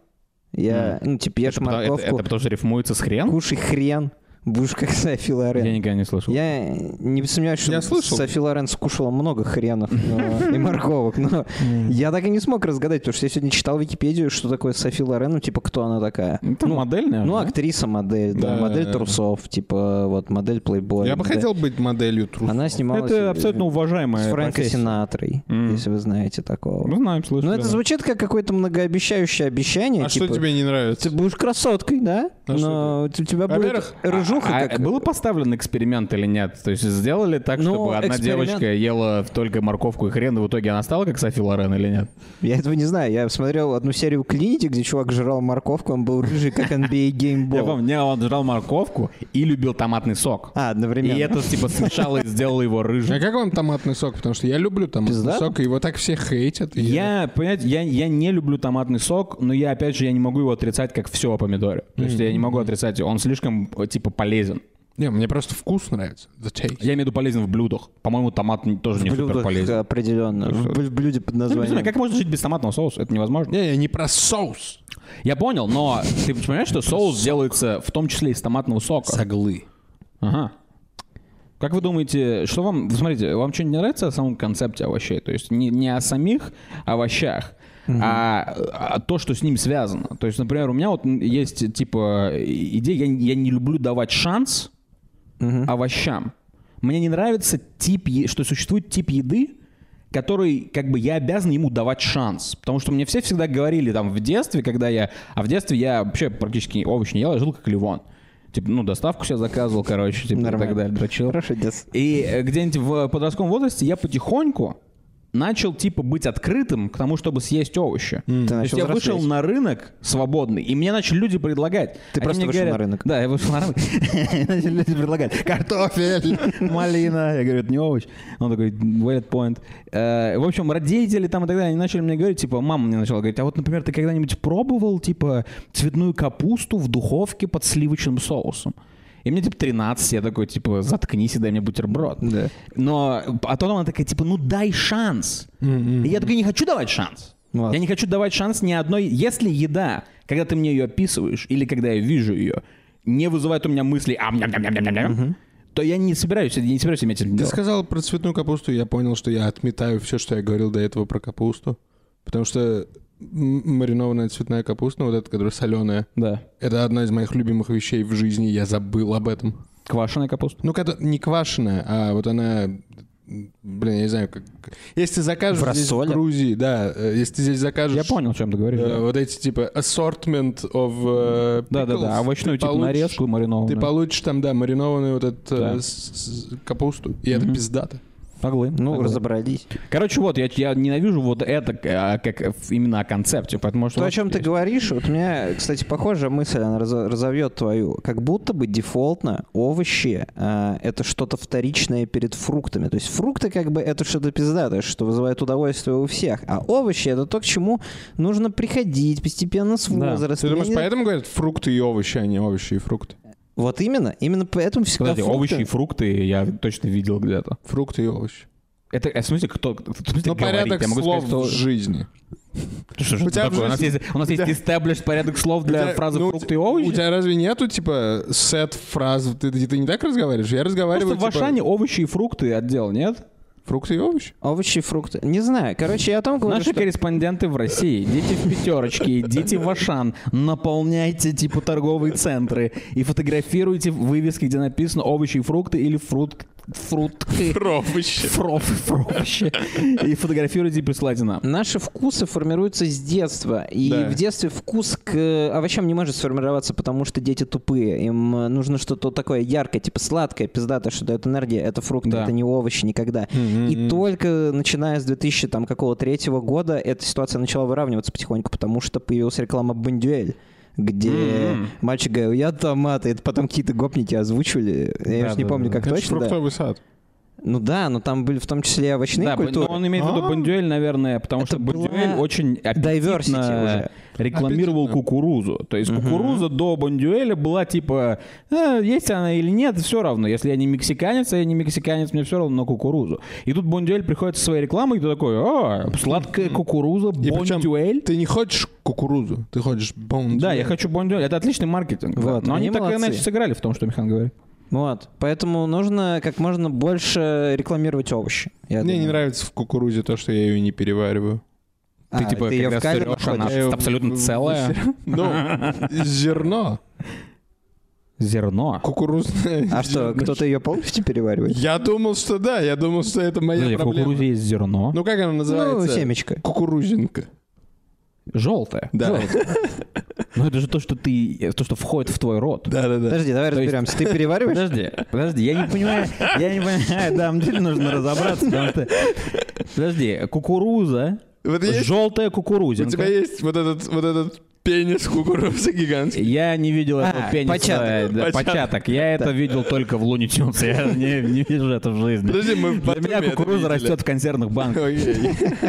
Я, ну, типа, ешь Это, потому- это- морковку, это потому что рифмуется с хрен? кушай хрен, будешь как Софи Лорен. Я никогда не слышал. Я не сомневаюсь, что Я слышал. Софи Лорен скушала много хренов но- и морковок, но я так и не смог разгадать, потому что я сегодня читал Википедию, что такое Софи Лорен, ну, типа, кто она такая. Это Ну, модель, наверное, Ну, да? актриса-модель, да, модель трусов, типа, вот, модель плейбой. Я бы хотел быть моделью трусов. Она снималась Это абсолютно уважаемая с Фрэнко. Синатрой, если вы знаете такого. Мы знаем, слышали. Ну, это звучит как какое-то многообещающее обещание. А типа, что тебе не нравится? Ты будешь красоткой, да? А Но у тебя будет Во-первых, рыжуха движуха, А как... был поставлен эксперимент или нет? То есть сделали так, Ну, чтобы одна эксперимент- девочка ела только морковку и хрен, и в итоге она стала как Софи Лорен или нет? Я этого не знаю. Я смотрел одну серию Клиники, где чувак жрал морковку, он был рыжий, как NBA Game Я Ball. помню, не, он жрал морковку и любил томатный сок. А, одновременно. И это типа смешало и сделало его А рыжим. как вам томатный сок? Потому что я люблю томатный Пиздато? сок, и его так все хейтят. и Я, понимаете, я, я не люблю томатный сок, но я, опять же, я не могу его отрицать, как все о помидоре. То есть я не могу отрицать, он слишком, типа, полезен. Не, мне просто вкус нравится. The taste. Я имею в виду полезен в блюдах. По-моему, томат не- тоже не В супер блюдах полезен. определенно. В в блюде под Ну, не названием. как можно жить без томатного соуса? Это невозможно. Не, я не про соус. Я понял, но ты понимаешь, что соус делается в том числе из томатного сока? Соглы. Ага. Как вы думаете, что вам... Смотрите, вам что-нибудь не нравится о самом концепте овощей? То есть не, не о самих овощах, а, а то, что с ним связано. То есть, например, у меня вот есть, типа, идея, я, я не люблю давать шанс овощам. Мне не нравится тип, что существует тип еды, который, как бы, я обязан ему давать шанс. Потому что мне все всегда говорили там в детстве, когда я... А в детстве я вообще практически овощи не ел, я жил как Ливон. Типа, ну, доставку себе заказывал, короче, типа, и так Нормально. далее, дрочил. Хороший детство. И э, где-нибудь в подростковом возрасте я потихоньку начал, типа, быть открытым к тому, чтобы съесть овощи. То есть я вышел на рынок свободный, и мне начали люди предлагать. Ты Они просто мне вышел говорят- на рынок. Да, я вышел на рынок. Начали люди предлагать. Картофель, малина. Я говорю, это не овощ. Он такой, wait point. Э, В общем, родители там и так далее, они начали мне говорить, типа, мама мне начала говорить, а вот, например, ты когда-нибудь пробовал, типа, цветную капусту в духовке под сливочным соусом? И мне, типа, 13, я такой, типа, заткнись и дай мне бутерброд. Да. Но, а потом она такая, типа, ну дай шанс. И я такой, не хочу давать шанс. Вот. Я не хочу давать шанс ни одной... Если еда, когда ты мне ее описываешь, или когда я вижу ее, не вызывает у меня мысли ам ням ням ням ням ням то я не собираюсь, я не собираюсь иметь это Ты дело. сказал про цветную капусту, я понял, что я отметаю все, что я говорил до этого про капусту. Потому что маринованная цветная капуста, вот эта, которая соленая, Да. это одна из моих любимых вещей в жизни, я забыл об этом. Квашеная капуста. Ну, когда не квашеная, а вот она... Блин, я не знаю, как... Если ты закажешь В здесь в рассоле? Грузии, да, э, если ты здесь закажешь... Я понял, о чем ты говоришь. э, да. вот эти, типа, assortment of э, Да, да, pickles, да. Овощную типа получишь- нарезку маринованную. Ты получишь там, да, маринованную вот эту Да. э, с- с- капусту, и это пиздато. Могли. Ну, могли. разобрались. Короче, вот, я, я ненавижу вот это а, как именно о концепте, поэтому что... То, о чем ты есть. говоришь, вот у меня, кстати, похожая мысль, она разо- разовьет твою. Как будто бы дефолтно овощи а, это что-то вторичное перед фруктами. То есть фрукты как бы это что-то пиздатое, что вызывает удовольствие у всех. А овощи это то, к чему нужно приходить постепенно с Да. возрастом. Ты думаешь, поэтому говорят фрукты и овощи, а не овощи и фрукты? Вот именно, именно поэтому всегда Подожди, фрукты- овощи и фрукты я точно видел где-то. Фрукты и овощи. Это, э, в смысле, кто, в смысле, говорит? порядок Я могу слов сказать, в что... жизни. Что У в такое? У нас жизни- есть, у нас есть established порядок слов для тебя- фразы ну, фрукты и овощи? У тебя разве нету, типа, сет фраз? Ты, ты, ты не так разговариваешь? Я разговариваю, Просто в типа, Ашане овощи и фрукты отдел, нет? Фрукты и овощи. Овощи и фрукты. Не знаю. Короче, я о том говорю, Наши что... корреспонденты в России, идите в пятерочки, идите в Ашан, наполняйте типа торговые центры и фотографируйте вывески, где написано овощи и фрукты или фрукт, фрукты, Овощи. фроф, фрощи. И фотографируйте и присылайте нам. Наши вкусы формируются с детства. И Да. в детстве вкус к овощам не может сформироваться, потому что дети тупые. Им э, нужно что-то такое яркое, типа сладкое, пиздатое, что дает энергия. Это фрукты, Да. это не овощи никогда. И только начиная с 2000 там, какого третьего года эта ситуация начала выравниваться потихоньку, потому что появилась реклама Бондюэль где М. мальчик говорил, я томаты, это потом какие-то гопники озвучивали. Я Да, уж не да, помню, да. как Это точно. да. фруктовый сад. Ну да, но там были в том числе и овощные Да, культуры. но он имеет в виду А. бондюэль, наверное, потому Это что бондюэль очень аппетитно рекламировал Аппетитно. кукурузу. То есть кукуруза до бондюэля была типа, «А, есть она или нет, все равно. Если я не мексиканец, а я не мексиканец, мне все равно на кукурузу. И тут бондюэль приходит со своей рекламой, и ты такой, о, сладкая кукуруза, бондюэль. ты не хочешь кукурузу, ты хочешь бондюэль. Да, я хочу бондюэль. Это отличный маркетинг. да. Вот, Но они они так и иначе сыграли в том, что Михан говорит. Вот, поэтому нужно как можно больше рекламировать овощи. я Мне не думаю. нравится в кукурузе то, что я ее не перевариваю. Ты А, типа, ты когда в сырёшь, она? Я в- абсолютно в- целая. Ну, зерно. Зерно. Кукурузное А что, кто-то ее полностью переваривает? Я думал, что да, я думал, что это моя Подожди, в проблема. кукурузе есть зерно. Ну как она Ну, называется? семечко. Кукурузинка. Желтое. Да. Ну это же то, что ты, то, что входит в твой рот. Да-да-да. Подожди, давай То есть- разберемся. Ты перевариваешь? Подожди, подожди, я не понимаю, я не понимаю, да, мне нужно разобраться, потому что, подожди, кукуруза, Вот есть- желтая У кукурузинка. тебя есть вот этот, вот этот пенис кукурузы гигантский. Я не видел этого А, пениса, початок. да, Початок. початок. Я это видел только в Луни Тюнс. Я не, не вижу это в жизни. Подожди, мы в Для меня кукуруза растет в консервных банках.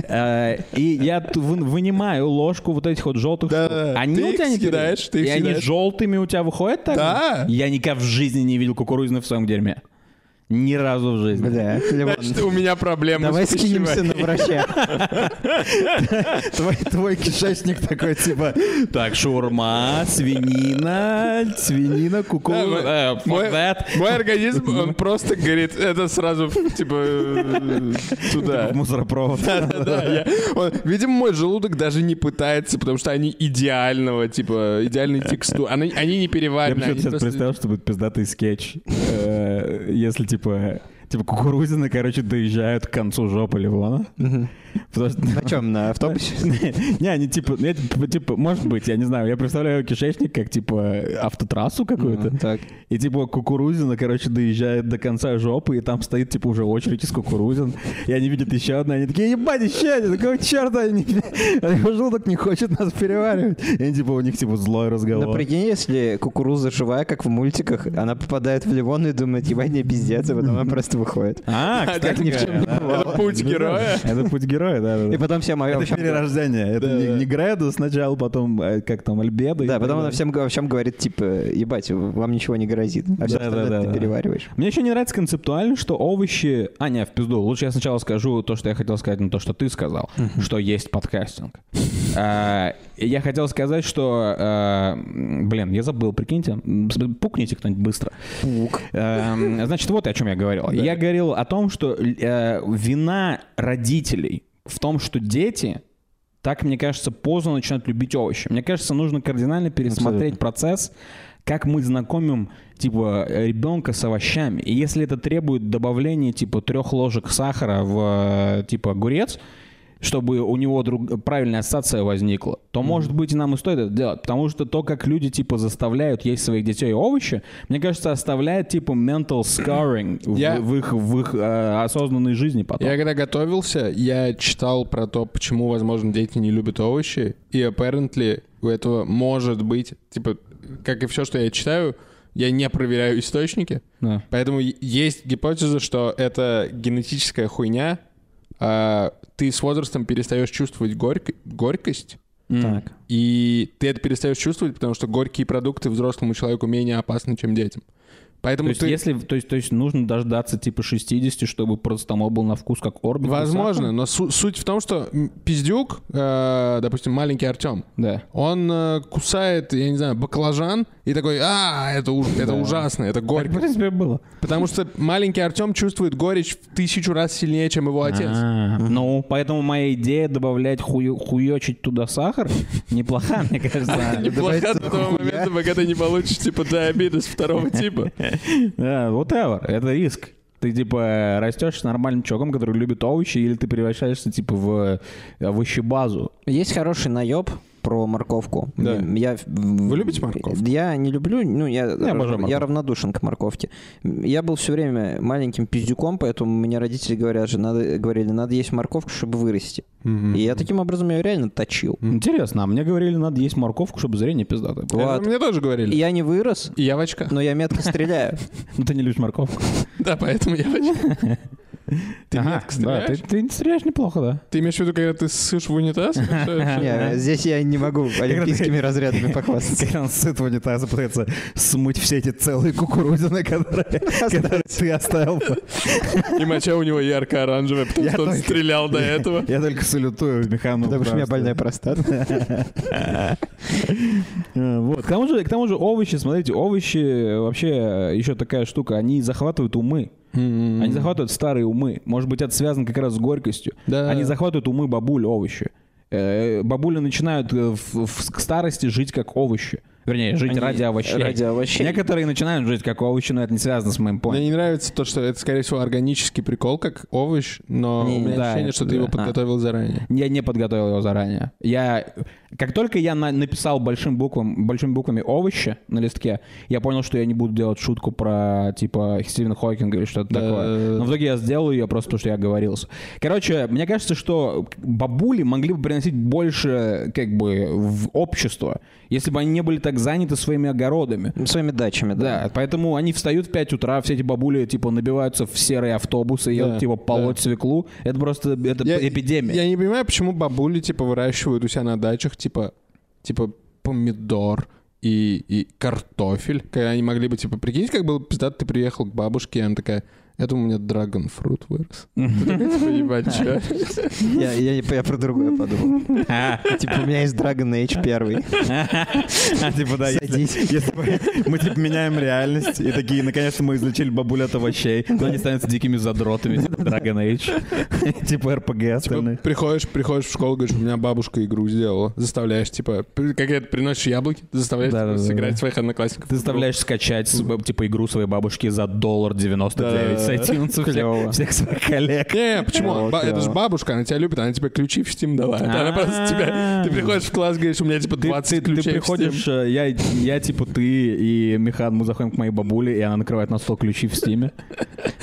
Э, И я вынимаю ложку вот этих вот желтых Да, штук. да. Они Ты у их тебя не перед- ты их И они желтыми у тебя выходят так? Да. Я никогда в жизни не видел кукурузных в своем дерьме. Ни разу в жизни. Бля, Значит, у меня проблемы давай с скинемся на врача. Твой, твой кишечник такой, типа, так, шаурма, свинина, свинина, Да, кукуруза, мой- э, мой, мой организм, он просто говорит, это сразу, типа, э, туда. В мусоропровод. Да, я- он- видимо, мой желудок даже не пытается, потому что они идеального, типа, идеальной текстуры. Они, они не Я переварены. почему-то они сейчас просто- представил, что будет пиздатый скетч. Э, Если, типа, типа кукурузины, короче, доезжают к концу жопы Ливона. На чем, на автобусе? Не, они типа, я, типа, типа, может быть, я не знаю, я представляю кишечник как, типа, автотрассу какую-то. И, типа, кукурузина, короче, доезжает до конца жопы, и там стоит, типа, уже очередь из кукурузин. И они видят еще одну, и они такие, ебать, еще один, какого черта они... А его желудок не хочет нас переваривать. И они, типа, у них, типа, злой разговор. Но прикинь, если кукуруза живая, как в мультиках, она попадает в Ливон и думает, ебать, мне пиздец, и потом она просто выходит. А, кстати, ни в чем да. бывало. Это путь героя. Это путь героя, да, да. И потом всем Это перерождение. Это Да, не, не Греду сначала, потом, э, как там, Альбедо. и Да, потом она всем, во всем говорит, типа, ебать, вам ничего не грозит. А все Да, остальное да, ты да. перевариваешь. Мне еще не нравится концептуально, что овощи... А, не, в пизду. Лучше я сначала скажу то, что я хотел сказать, но то, что ты сказал, что есть подкастинг. А, Я хотел сказать, что... м, Блин, я забыл, прикиньте. Пукните кто-нибудь быстро. Пук. Эм, Значит, вот о чем я говорил. Я говорил о том, что э, вина родителей в том, что дети так, мне кажется, поздно начинают любить овощи. Мне кажется, нужно кардинально пересмотреть Абсолютно. процесс, как мы знакомим, типа, ребенка с овощами. И если это требует добавления, типа, трех ложек сахара в, э, типа, огурец, чтобы у него друг- правильная ассоциация возникла, то, может быть, и нам и стоит это делать. Потому что то, как люди, типа, заставляют есть своих детей овощи, мне кажется, оставляет, типа, mental scarring в, Я- в их, в их э, осознанной жизни потом. Я когда готовился, я читал про то, почему, возможно, дети не любят овощи, и apparently у этого может быть, типа, как и все, что я читаю, я не проверяю источники, Да. поэтому есть гипотеза, что это генетическая хуйня, а ты с возрастом перестаешь чувствовать горьк- горькость. Так. и ты это перестаешь чувствовать, потому что горькие продукты взрослому человеку менее опасны, чем детям. То Поэтому есть, ты... если, то, есть, то есть нужно дождаться типа 60, чтобы простомол был на вкус как орбит. Возможно, но су- суть в том, что пиздюк, э, допустим, маленький Артем, Да. он э, кусает, я не знаю, баклажан и такой, а, это, уж- это ужасно, это Так, в горько. принципе, было. Потому что маленький Артем чувствует горечь в тысячу раз сильнее, чем его отец. А, Ну, поэтому моя идея добавлять хую, хуечить туда сахар неплоха, мне кажется. Неплохо Добавить до того момента, пока ты не получишь, типа, диабетес второго типа. Да, whatever, это риск. Ты, типа, растешь с нормальным чуваком, который любит овощи, или ты превращаешься, типа, в овощебазу. Есть хороший наеб про морковку. Да. Я, Вы любите морковку? Я не люблю, ну, я, обожаю морковку. я равнодушен к морковке. Я был все время маленьким пиздюком, поэтому мне родители говорят же, надо, говорили, надо есть морковку, чтобы вырасти. И я таким образом ее реально точил. Интересно, а мне говорили, надо есть морковку, чтобы зрение пиздатое было. Вот. Мне тоже говорили. Я не вырос, И я в очках. но я метко стреляю. Ну, ты не любишь морковку. Да, поэтому я в очках. Ты Ага, метко да, ты, стреляешь? ты стреляешь неплохо, да. Ты имеешь в виду, когда ты ссышь в унитаз? Что- что- Не, Здесь я не могу олимпийскими разрядами похвастаться. Когда он сыт в унитазе пытается смыть все эти целые кукурузины, которые, ты оставил. И моча у него ярко-оранжевая, потому Я что он только- стрелял до этого. Я только салютую в механу. Потому что у меня больная простата. Э, Вот. К тому же, к тому же овощи, смотрите, овощи вообще еще такая штука, они захватывают умы. Они захватывают старые умы. Может быть, это связано как раз с горькостью. Да. Они захватывают умы бабуль овощи. Э, Бабули начинают э, в, в- к старости жить как овощи. Вернее, жить Они ради овощей. ради овощей. Некоторые начинают жить как овощи, но это не связано с моим Мне поинтом. не нравится то, что это, скорее всего, органический прикол, как овощ, но Не, у меня да, ощущение, что ты да. его А. подготовил заранее. Я не подготовил его заранее. Я, как только я на- написал большим буквам, большими буквами овощи на листке, я понял, что я не буду делать шутку про типа Стивена Хокинга или что-то Да. такое. Но в итоге я сделал ее просто потому, что я оговорился. Короче, мне кажется, что бабули могли бы приносить больше как бы в общество, если бы они не были так заняты своими огородами. Своими дачами, да. Да, поэтому они встают в 5 утра, все эти бабули, типа, набиваются в серые автобусы, едут, Да, типа, полоть свеклу. Это просто, это эпидемия. Я не понимаю, почему бабули, типа, выращивают у себя на дачах, типа, типа помидор и, и картофель. Когда они могли бы, типа, прикинь, как было пиздато, ты приехал к бабушке, и она такая, это у меня драгонфрут вырос. Ты такой, типа, ебать, чё? Я, я, я про другое подумал. Типа, у меня есть Dragon Age первый. А, типа, да, если, Садись. если мы, мы, типа, меняем реальность, и такие, наконец-то мы излечили бабулю от овощей, но они станут дикими задротами, типа Dragon Age, типа РПГ Типа, остальных. приходишь, приходишь в школу, говоришь, у меня бабушка игру сделала. Заставляешь, типа, как это, приносишь яблоки, заставляешь Да, типа, да, сыграть да. своих одноклассников. Ты заставляешь скачать, с- типа, игру своей бабушки за доллар 99 с iTunes всех, всех своих коллег. Не, почему? Ба- это же бабушка, она тебя любит, она тебе ключи в Steam дала. Она просто тебя... Ты приходишь в класс, говоришь, у меня типа Ты, 20 ты- ты ключей Steam. приходишь, э, я, я типа ты и Михан, мы заходим к моей бабуле, и она накрывает на стол ключи в Steam.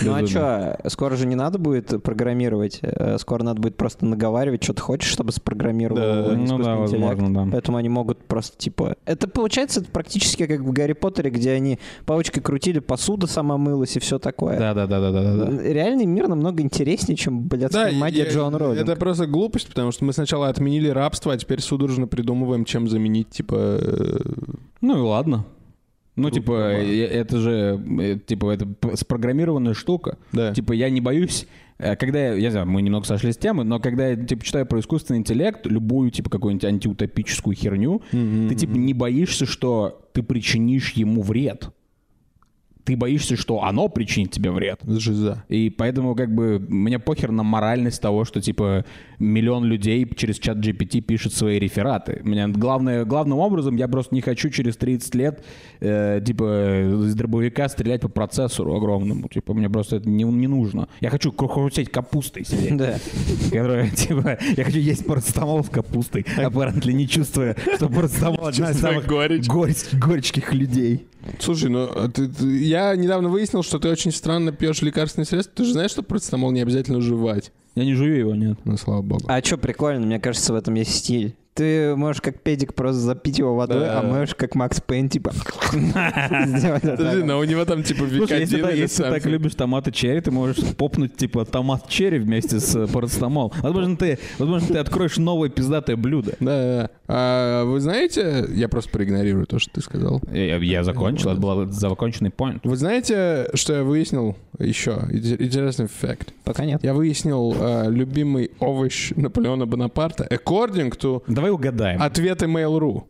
Ну а что, скоро же не надо будет программировать, э, скоро надо будет просто наговаривать, что ты хочешь, чтобы спрограммировал Ну да, интеллект. возможно, да. Поэтому они могут просто типа... Это получается практически как в Гарри Поттере, где они палочкой крутили, посуда сама мылась и все такое. Да, да, да, да, да. Реальный мир намного интереснее, чем блядская Да, магия я- Джоан Роулинг. Это просто глупость, потому что мы сначала отменили рабство, а теперь судорожно придумываем, чем заменить, типа... э, Ну и ладно. Ну, Круто, типа, э, это же, э, типа, это спрограммированная штука. Да. Типа, я не боюсь, э, когда я, я знаю, мы немного сошли с темы, но когда я, типа, читаю про искусственный интеллект, любую, типа, какую-нибудь антиутопическую херню, ты, типа, не боишься, что ты причинишь ему вред. Ты боишься, что оно причинит тебе вред. Жиза. И поэтому, как бы, мне похер на моральность того, что, типа, миллион людей через чат GPT пишет свои рефераты. Мне главное, главным образом, я просто не хочу через 30 лет, э, типа, из дробовика стрелять по процессору огромному. Типа, мне просто это не, не нужно. Я хочу хрустеть капустой сидеть. Да. Которая, типа, я хочу есть парацетамол с капустой, аппарентли не чувствуя, что парацетамол одна из самых горечь. горечких людей. Слушай, ну а ты- ты- я недавно выяснил, что ты очень странно пьешь лекарственные средства. Ты же знаешь, что процетамол не обязательно жевать? Я не жую его, нет. Ну, слава богу. А что прикольно, мне кажется, в этом есть стиль. Ты можешь как педик просто запить его водой, Да. а можешь как Макс Пейн, типа... сделать Подожди, но у него там типа викодин если ты так любишь томаты черри, ты можешь попнуть, типа, томат черри вместе с э, парацетамол. Возможно, ты, возможно, ты откроешь новое пиздатое блюдо. Да, да. А вы знаете, я просто проигнорирую то, что ты сказал. Я, закончил, это был законченный point. Вы знаете, что я выяснил еще? Инте- Интересный факт. Пока нет. Я выяснил э, любимый овощ Наполеона Бонапарта according to Давай угадаем. ответы Mail.ru.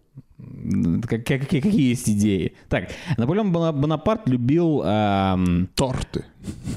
Как- как- какие, есть идеи? Так, Наполеон Бона- Бонапарт любил... ам, Торты.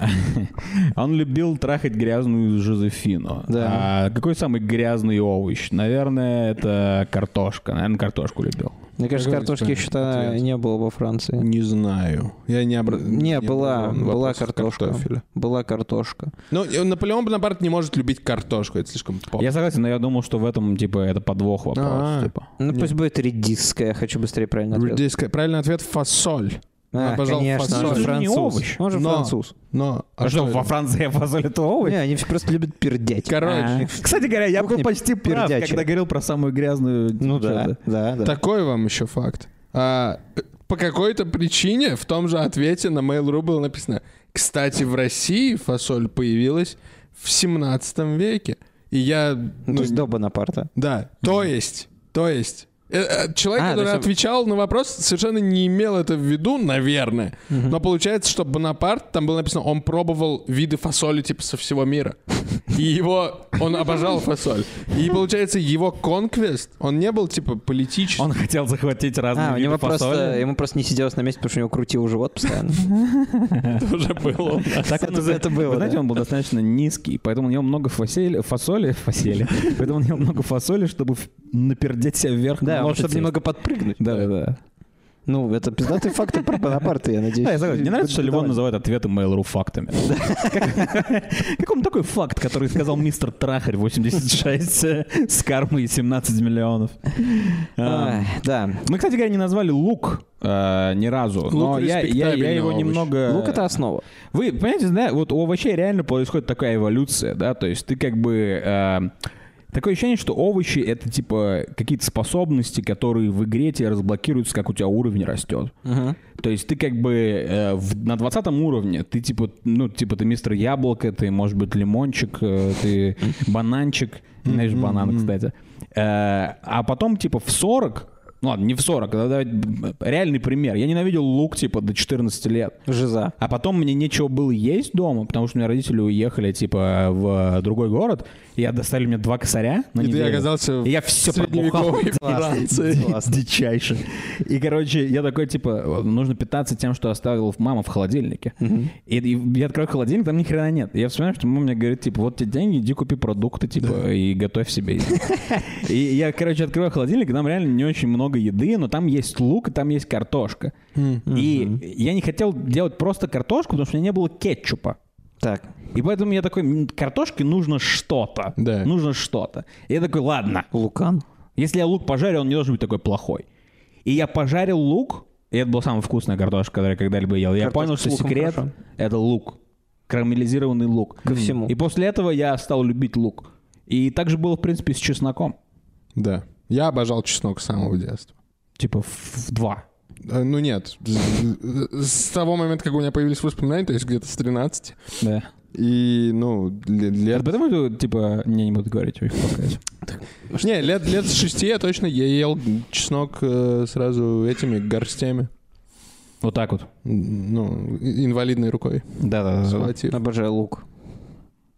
он любил трахать грязную Жозефину. Да. А какой самый грязный овощ? Наверное, это картошка. Наверное, картошку любил. Мне кажется, Какой картошки еще не было во Франции. Не знаю. Я не обра... Не, была, в была вопросах картошка. картофеля. Была картошка. Ну, Наполеон Бонапарт не может любить картошку, это слишком поп. Я согласен, но я думал, что в этом, типа, это подвох вопрос. А. типа. Ну Не. пусть будет редисская, я хочу быстрее правильно ответ. Редиска. Правильный ответ фасоль. А, обожал конечно, фасоль. он же француз. овощ. Он же Но- француз. Но... А что, это? во Франции фасоль это овощ? Не, они просто любят пердеть. Короче, А. Кстати говоря, я был почти прав, пердячая. когда говорил про самую грязную... Ну да, да, да. такой вам еще факт. А, по какой-то причине в том же ответе на Mail.ru было написано «Кстати, в России фасоль появилась в 17 веке». И я... Ну, ну, то есть до Бонапарта. Да, то есть, то есть. Э, э, Человек, А, который то есть он- отвечал на вопрос, совершенно не имел это в виду, наверное. Но получается, что Бонапарт, там было написано, он пробовал виды фасоли типа со всего мира. И его, он обожал фасоль. И получается, его конквест, он не был типа политический. Он хотел захватить разные А, у виды него фасоли. просто, ему просто не сиделось на месте, потому что у него крутил живот постоянно. тоже был. Так он Это- это было, знаете, он был достаточно низкий, поэтому у него много фасоли, фасоли, фасели, поэтому у него много фасоли, чтобы напердеть себя вверх. Да, он лошадь чтобы сесть. немного подпрыгнуть. Да, да, да. Ну, это пиздатые факты про Бонапарта, я надеюсь. Да, я согласен. Мне нравится, что Левон называет ответы Mail.ru фактами. Как- он такой факт, который сказал мистер Трахарь 86 э, с кармой 17 миллионов? Да. Мы, кстати говоря, не назвали лук э, ни разу, но Лук я, его немного... Лук — это основа. Вы понимаете, вот у овощей реально происходит такая эволюция, да, то есть ты как бы... такое ощущение, что овощи — это типа какие-то способности, которые в игре тебе разблокируются, как у тебя уровень растет. То есть ты как бы э, в- на 20 уровне, ты типа, ну, типа ты мистер Яблоко, ты, может быть, лимончик, э, ты бананчик, знаешь, банан, кстати. Э, а потом типа в 40, ну ладно, не в 40, это давай, б- реальный пример. Я ненавидел лук типа до 14 лет. Жиза. А потом мне нечего было есть дома, потому что у меня родители уехали, типа, в другой город, я достали мне два косаря на И ты оказался И я все пропухал. Дичайше. И, короче, я такой, типа, нужно питаться тем, что оставила мама в холодильнике. И, я открою холодильник, там ни хрена нет. Я вспоминаю, что мама мне говорит, типа, вот тебе деньги, иди купи продукты, типа, и готовь себе. И я, короче, открываю холодильник, там реально не очень много еды, но там есть лук, и там есть картошка. И я не хотел делать просто картошку, потому что у меня не было кетчупа. Так. И поэтому я такой, «М, картошке нужно что-то. Да. Нужно что-то. И я такой, ладно, Лукан. если я лук пожарю, он не должен быть такой плохой. И я пожарил лук, и это была самая вкусная картошка, которую я когда-либо ел. Я Картошка понял, с что секрет хорошо. — это лук. Карамелизированный лук. Ко всему. И после этого я стал любить лук. И так же было, в принципе, с чесноком. Да. Я обожал чеснок с самого детства. Типа в, в два. Э, Ну нет, с того момента, как у меня появились воспоминания, то есть где-то с 13. Да. И, ну, лет... потому что, типа, не, не буду говорить, подкасте. Не, лет, лет с шести я точно я ел чеснок э, сразу этими горстями. Вот так вот. Ну, инвалидной рукой. Да-да-да. Обожаю лук.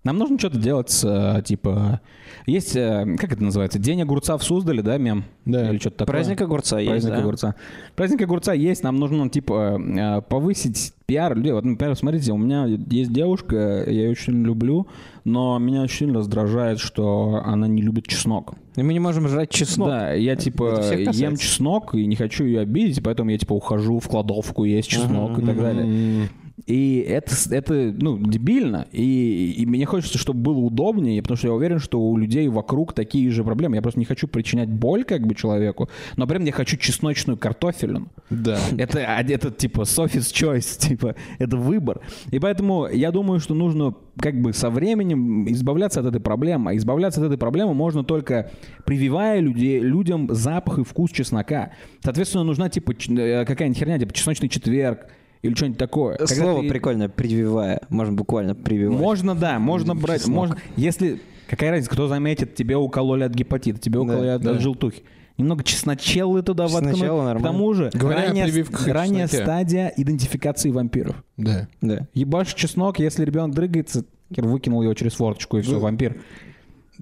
Нам нужно что-то делать э, типа... Есть, э, как это называется, День огурца в Суздале, да, мем? Да. Или что-то такое? Праздник огурца есть, Праздник да? огурца. Праздник огурца есть, нам нужно, типа, э, повысить пиар людей. Вот, например, смотрите, у меня есть девушка, я ее очень люблю, но меня очень сильно раздражает, что она не любит чеснок. И мы не можем жрать чеснок. Да, я, типа, ем чеснок и не хочу ее обидеть, поэтому я, типа, ухожу в кладовку есть чеснок и так далее. И это, это ну, дебильно. И, и мне хочется, чтобы было удобнее, потому что я уверен, что у людей вокруг такие же проблемы. Я просто не хочу причинять боль как бы человеку, но прям я хочу чесночную картофелину. Да. Это, а, это типа Sophie's choice, типа, это выбор. И поэтому я думаю, что нужно как бы со временем избавляться от этой проблемы. А избавляться от этой проблемы можно только прививая людей, людям запах и вкус чеснока. Соответственно, нужна типа э, какая-нибудь херня, типа чесночный четверг или что-нибудь такое. Когда Слово ты- прикольное, прививая. Можно буквально прививать. Можно, да, можно брать, чеснок. можно, если, какая разница, кто заметит, тебе укололи от гепатита, тебе укололи от, да. от желтухи. Немного чесночеллы туда воткнуть. К тому же, Говоря ранняя, ранняя стадия идентификации вампиров. Да. Да. Ебашь чеснок, если ребенок дрыгается, выкинул его через форточку, и все, Ну, вампир.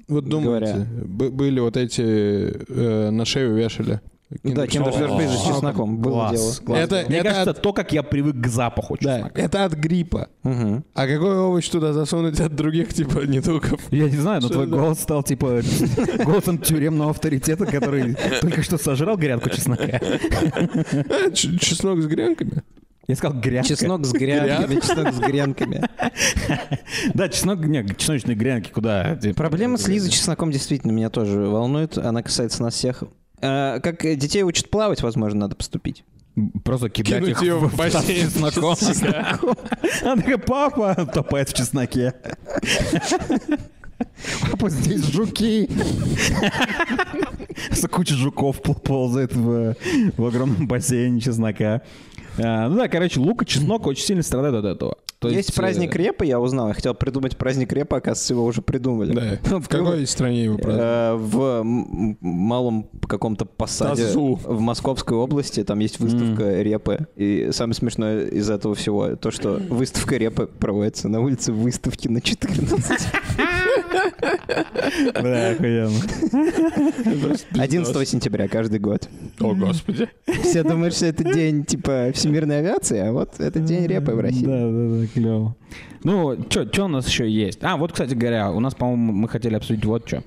Вот думаете, б- были вот эти э, на шею вешали. Да, киндер-сюрпризы с чесноком. Было дело. Это- Мне это кажется, от- то, как я привык к запаху Да, чеснока. это от гриппа. Мгм. А какой овощ туда засунуть от других типа недугов? Я не знаю, но Что твой это? голос стал типа голосом тюремного авторитета, который только что сожрал грядку чеснока. А, Чеснок с гренками? Я сказал грядка. Чеснок с грянками, чеснок с гренками. Да, чеснок, не, чесночные грянки куда? Проблема с Лизой чесноком действительно меня тоже волнует. Она касается нас всех. Э, Как детей учат плавать, возможно, надо поступить. Просто кидать Кинуть их ее в в бассейн с чесноком. чесноком. Она такая, папа, топает в чесноке. Папа, здесь жуки. Куча жуков пол- ползает в, в огромном бассейне чеснока. А, ну да, короче, лук и чеснок очень сильно страдают от этого. То есть, э, праздник репы, я узнал. Я хотел придумать праздник репы, оказывается, его уже придумали. Да. В какой стране его празднуют? Э, В малом каком-то посаде Тазу. в Московской области там есть выставка репы. И самое смешное из этого всего то, что выставка репы проводится на улице выставки на 14. Да, охуенно. 11 сентября каждый год. О, господи. Все думают, что это день типа всемирной авиации, а вот это день репы в России. Да, да, да, клево. Ну, что у нас еще есть? А, вот, кстати говоря, у нас, по-моему, мы хотели обсудить вот что.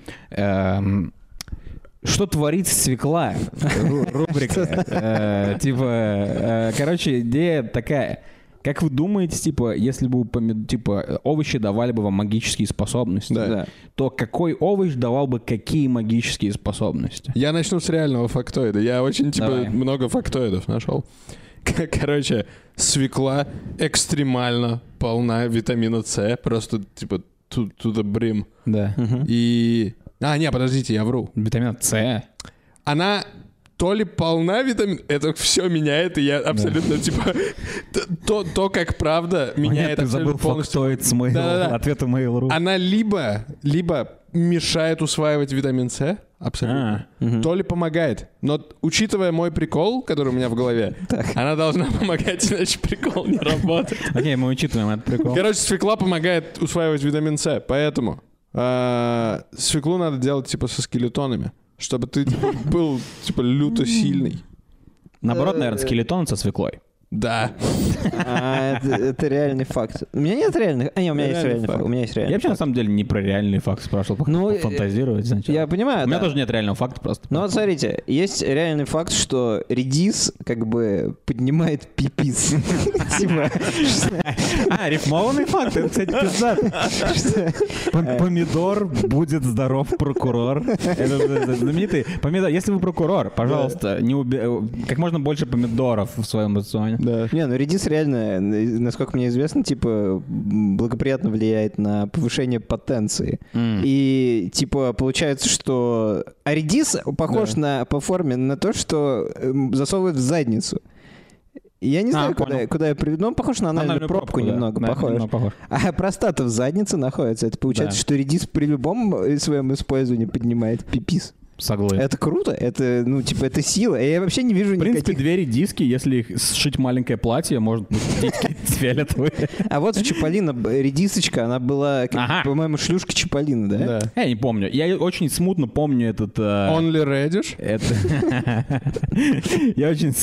Что творит свекла? Ру- Рубрика. Э, Типа, э, короче, идея такая. Как вы думаете, типа, если бы типа овощи давали бы вам магические способности, Да. то какой овощ давал бы какие магические способности? Я начну с реального фактоида. Я очень, типа, Давай. много фактоидов нашел. Короче, свекла экстремально полна витамина С. Просто, типа, to, to the brim. Да. И... А, не, подождите, я вру. Витамин С. Она то ли полна витамин... Это все меняет, и я абсолютно, типа... т- То, то, как правда меняет ты абсолютно забыл полностью. фактоид с Mail, Да-да-да. ответа Mail.ru. Она либо, либо мешает усваивать витамин С, абсолютно, А, то ли помогает. Но учитывая мой прикол, который у меня в голове, она должна помогать, иначе прикол не работает. Окей, мы учитываем этот прикол. Короче, свекла помогает усваивать витамин С, поэтому а, свеклу надо делать типа со скелетонами, чтобы ты типа, был типа люто сильный. Наоборот, наверное, скелетон со свеклой. Да. А, это, это реальный факт. У меня нет реальных... А, нет, у меня есть Реальный реальный факт. факт. У меня есть Я реальный вообще на самом деле не про реальный факт спрашивал, Ну, э, фантазировать сначала. Я понимаю, У меня да. тоже нет реального факта просто. Ну вот смотрите, есть реальный факт, что редис как бы поднимает пипис. Типа, А, рифмованный факт, это, кстати, пиздатый. Пом- Помидор будет здоров, прокурор. Это знаменитый помидор. Если вы прокурор, пожалуйста, не уби- э, как можно больше помидоров в своем рационе. Да. Не, ну редис реально, н- насколько мне известно, типа благоприятно влияет на повышение потенции. М. И типа получается, что а редис похож на по форме на то, что эм, засовывают в задницу. Я не А, знаю, куда, понял. куда я приведу. Ну, он похож на анальную, Анальную пробку, да. немного, Да, похож. немного похож. А простата в заднице находится. Это получается, Да. что редис при любом э, своем использовании поднимает пипис. Согласен. Это круто, это, ну, типа, это сила. Я вообще не вижу В принципе, никаких... двери диски, если их сшить маленькое платье, может быть, фиолетовые. А вот б- редисочка, она была, по-моему, шлюшка Чаполина, да? Да. Я не помню. Я очень смутно помню этот... э, Only Reddish? Это... Я очень...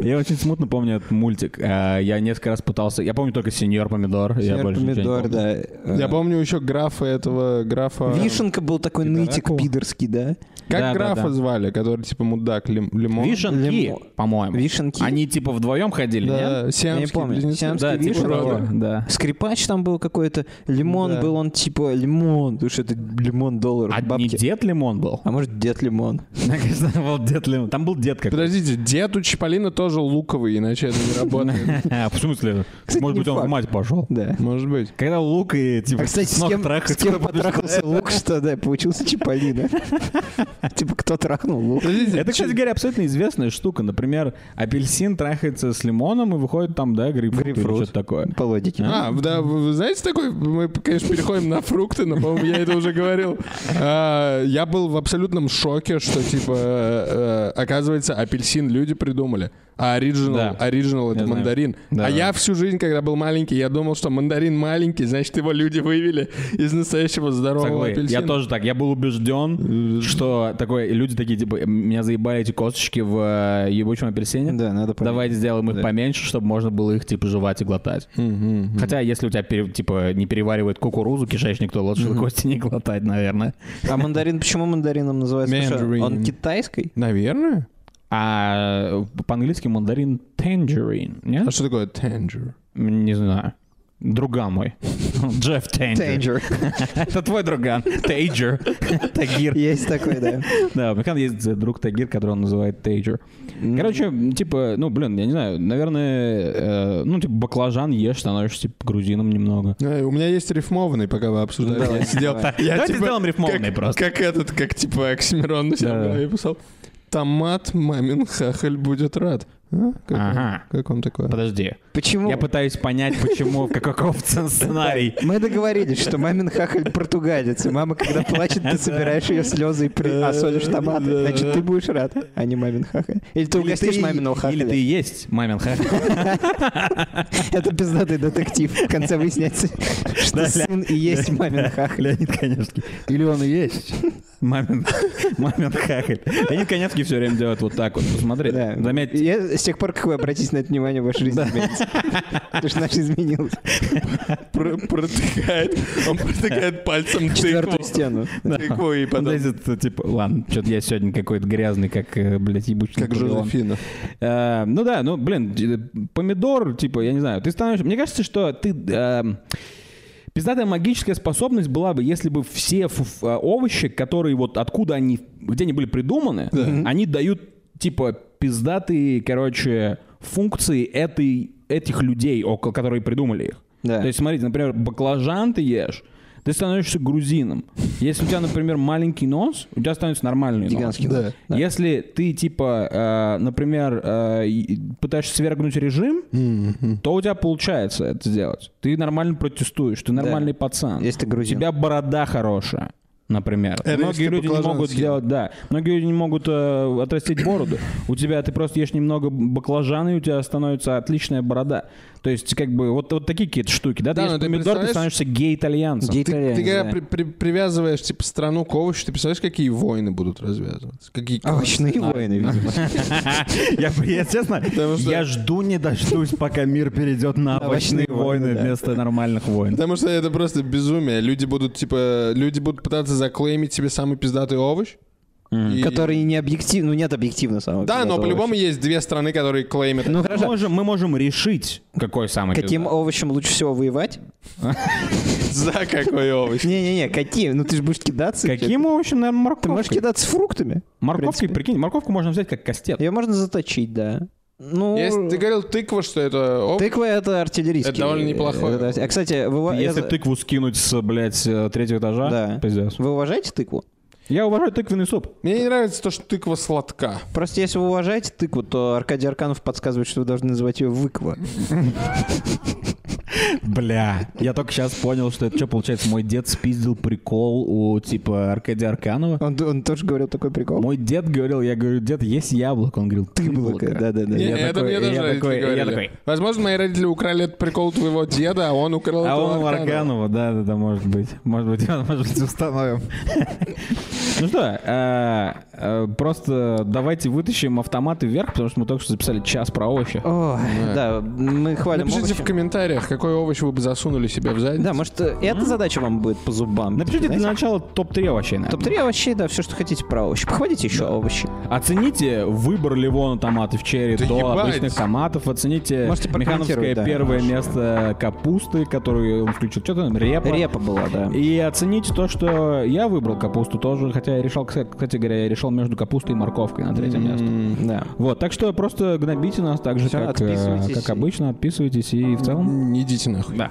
Я очень смутно помню этот мультик. Э, Я несколько раз пытался... Я помню только Сеньор Помидор. Я Сеньор помидор, помню. да. Я помню еще графа этого, графа... Вишенка был такой нытик Пидораку. Пидорский, да? Как Да, да, графа да. звали, который типа мудак, лим- лимон? Вишенки, Лимо- по-моему. Вишенки? Они типа вдвоем ходили, нет? Да, Я не сиамские помню. близнецы. Сиамские Да, типа вишенки. того, да. Скрипач там был какой-то, лимон Да. был, он типа лимон, потому что это лимон долларов, А не бабки. дед Лимон был? А может, дед лимон? Был дед Лимон. Там был дед какой-то. Подождите, дед у Чиполлина тоже луковый, иначе это не работает. А, В смысле? Может не быть, он в мать пошел? Да. Может быть. Когда лук и типа А, кстати, с кем, потрахался лук, что, да, получился Чиполлино. Типа, кто трахнул лук? Подождите, Это, кстати говоря, абсолютно известная штука. Например, апельсин трахается с лимоном и выходит там, да, грейпфрут, или что-то такое. По логике. А, да, вы знаете такой, мы, конечно, переходим на фрукты, но, по-моему, я это уже говорил. А, Я был в абсолютном шоке, что, типа, э, э, оказывается, апельсин люди придумали, а оригинал, Да. оригинал это мандарин. Да. А я всю жизнь, когда был маленький, я думал, что мандарин маленький, значит, его люди вывели из настоящего здорового апельсина. Я тоже так. Я был убежден, что такое люди такие, типа, меня заебали эти косточки в э, ебучем апельсине. Да, надо понять. Давайте сделаем их Да. поменьше, чтобы можно было их, типа, жевать и глотать. Мгм. Хотя, если у тебя, типа, не переваривает кукурузу кишечник, то лучше кости не глотать, наверное. А мандарин, почему мандарином называется? Он китайский? Наверное. А по-английски мандарин tangerine, А нет? что такое tangerine? Не знаю. Друган мой. Джефф Тейнджер. Тейнджер. Это твой друган. Тейджер. Тагир. Есть такой, да. Да, у меня есть друг Тагир, который он называет Тейджер. Короче, типа, ну, блин, я не знаю, наверное, э, ну, типа, баклажан ешь, становишься, типа, грузином немного. У меня есть рифмованный, пока вы обсуждали. Я сидел. Давайте типа, сделаем рифмованный как- просто. Как этот, как типа Оксимирон на себя писал. Томат, мамин хахаль будет рад. А? Как он такой? Подожди. Почему? Я пытаюсь понять, почему, каков сценарий. Мы договорились, что мамин хахаль португалец, и мама, когда плачет, ты собираешь ее слезы и при... а солишь томаты. Значит, ты будешь рад, а не мамин хахаль. Или ты угостишь Или ты- маминого Или хахаля. ты и есть мамин хахаль. Это пиздатый детектив. В конце выясняется, что сын и есть мамин хахаль. Леонид Коневский. Или он и есть. Мамин, мамин хахаль. Леонид Конецкий все время делает вот так вот. Посмотри. Да. Заметьте. Я, с тех пор, как вы обратите на это внимание, ваша жизнь изменится. Что наша изменилась. Про- Протыкает, он протыкает пальцем тыкву. стену. Тыкву и потом... э, типа, ладно, что-то я сегодня какой-то грязный, как, э, блядь, ебучий Как. Жозефина. Э, ну да, ну, блин, помидор, типа, я не знаю, ты становишься... Мне кажется, что ты... Пиздатая магическая способность была бы, если бы все овощи, которые вот откуда они, где они были придуманы, они дают, типа, пиздатые, короче, функции этой, этих людей, около, которые придумали их. Да. То есть, смотрите, например, баклажан ты ешь, ты становишься грузином. Если у тебя, например, маленький нос, у тебя становится нормальный нос. Гигантский. Да. нос. Если ты, типа, э, например, э, пытаешься свергнуть режим, то у тебя получается это сделать. Ты нормально протестуешь, ты нормальный пацан. Если ты У грузин. тебя борода хорошая. Например. Это Многие люди не могут сделать, да. Многие люди не могут э, отрастить бороду. У тебя ты просто ешь немного баклажана, и у тебя становится отличная борода. То есть, как бы, вот, вот такие какие-то штуки, да? Да, ты но ешь ты помидор, ты становишься гей-итальянцем. Ты, Гей-итальянец, ты когда да. при- при- привязываешь типа страну к овощу, ты представляешь, какие войны будут развязываться? Какие Овощные войны, видимо. Я, честно, я жду не дождусь, пока мир перейдет на овощные войны вместо нормальных войн. Потому что это просто безумие. Люди будут, типа, люди будут пытаться заклеймить себе самый пиздатый овощ. И- Который не объективно, ну нет объективно самого. Да, но по-любому есть две страны, которые клеймят. Ну Мы хорошо. можем, мы можем решить, какой самый Каким пиздатый. овощем лучше всего воевать? За какой овощ? Не-не-не, какие? Ну ты же будешь кидаться. Каким овощем, наверное, Ты морковкой. можешь кидаться фруктами. Морковкой, прикинь, морковку можно взять как кастет. Ее можно заточить, да. Ну, Если ты говорил тыква, что это овощ, тыква это артиллерийский. Это довольно неплохое. э, да. А, кстати, вы, Если я- тыкву скинуть с, блядь, э, третьего этажа, Да. пиздец. вы уважаете тыкву? Я уважаю тыквенный суп. мне не нравится то, что тыква сладка. Просто если вы уважаете тыкву, то Аркадий Арканов подсказывает, что вы должны называть ее выква. Бля, я только сейчас понял, что это что, получается, мой дед спиздил прикол у, типа, Аркадия Арканова. Он, он тоже говорил такой прикол. Мой дед говорил, я говорю, дед, есть яблоко. Он говорил, ты Яблоко, да-да-да. Я это такой- я родители такой- я такой, Возможно, мои родители украли этот прикол у твоего деда, а он украл А он у Арканова. Арканова, да, да, да, может быть. Может быть, может быть, установим. Ну что, э, э, просто давайте вытащим автоматы вверх, потому что мы только что записали час про овощи. О, да, мы хвалим Напишите овощи. в комментариях, какой овощ вы бы засунули себе в задницу. Да, может, э, эта задача вам будет по зубам. Напишите Знаете? для начала топ-3 овощей, наверное. Топ-3 овощей, да, все, что хотите про овощи. Похвалите еще овощи. Оцените выбор Ливона томаты в черри Да до ебать. обычных томатов. Оцените Можете Механовское да. первое место капусты, которую он включил. Что там? Репа. Репа была, да. И оцените то, что я выбрал капусту тоже, хотя я решал, кстати говоря, я решал между капустой и морковкой на третьем месте. Да. Вот, так что просто гнобите нас так же, Всё, как, э, как обычно, отписывайтесь и в целом... Не идите нахуй. Да.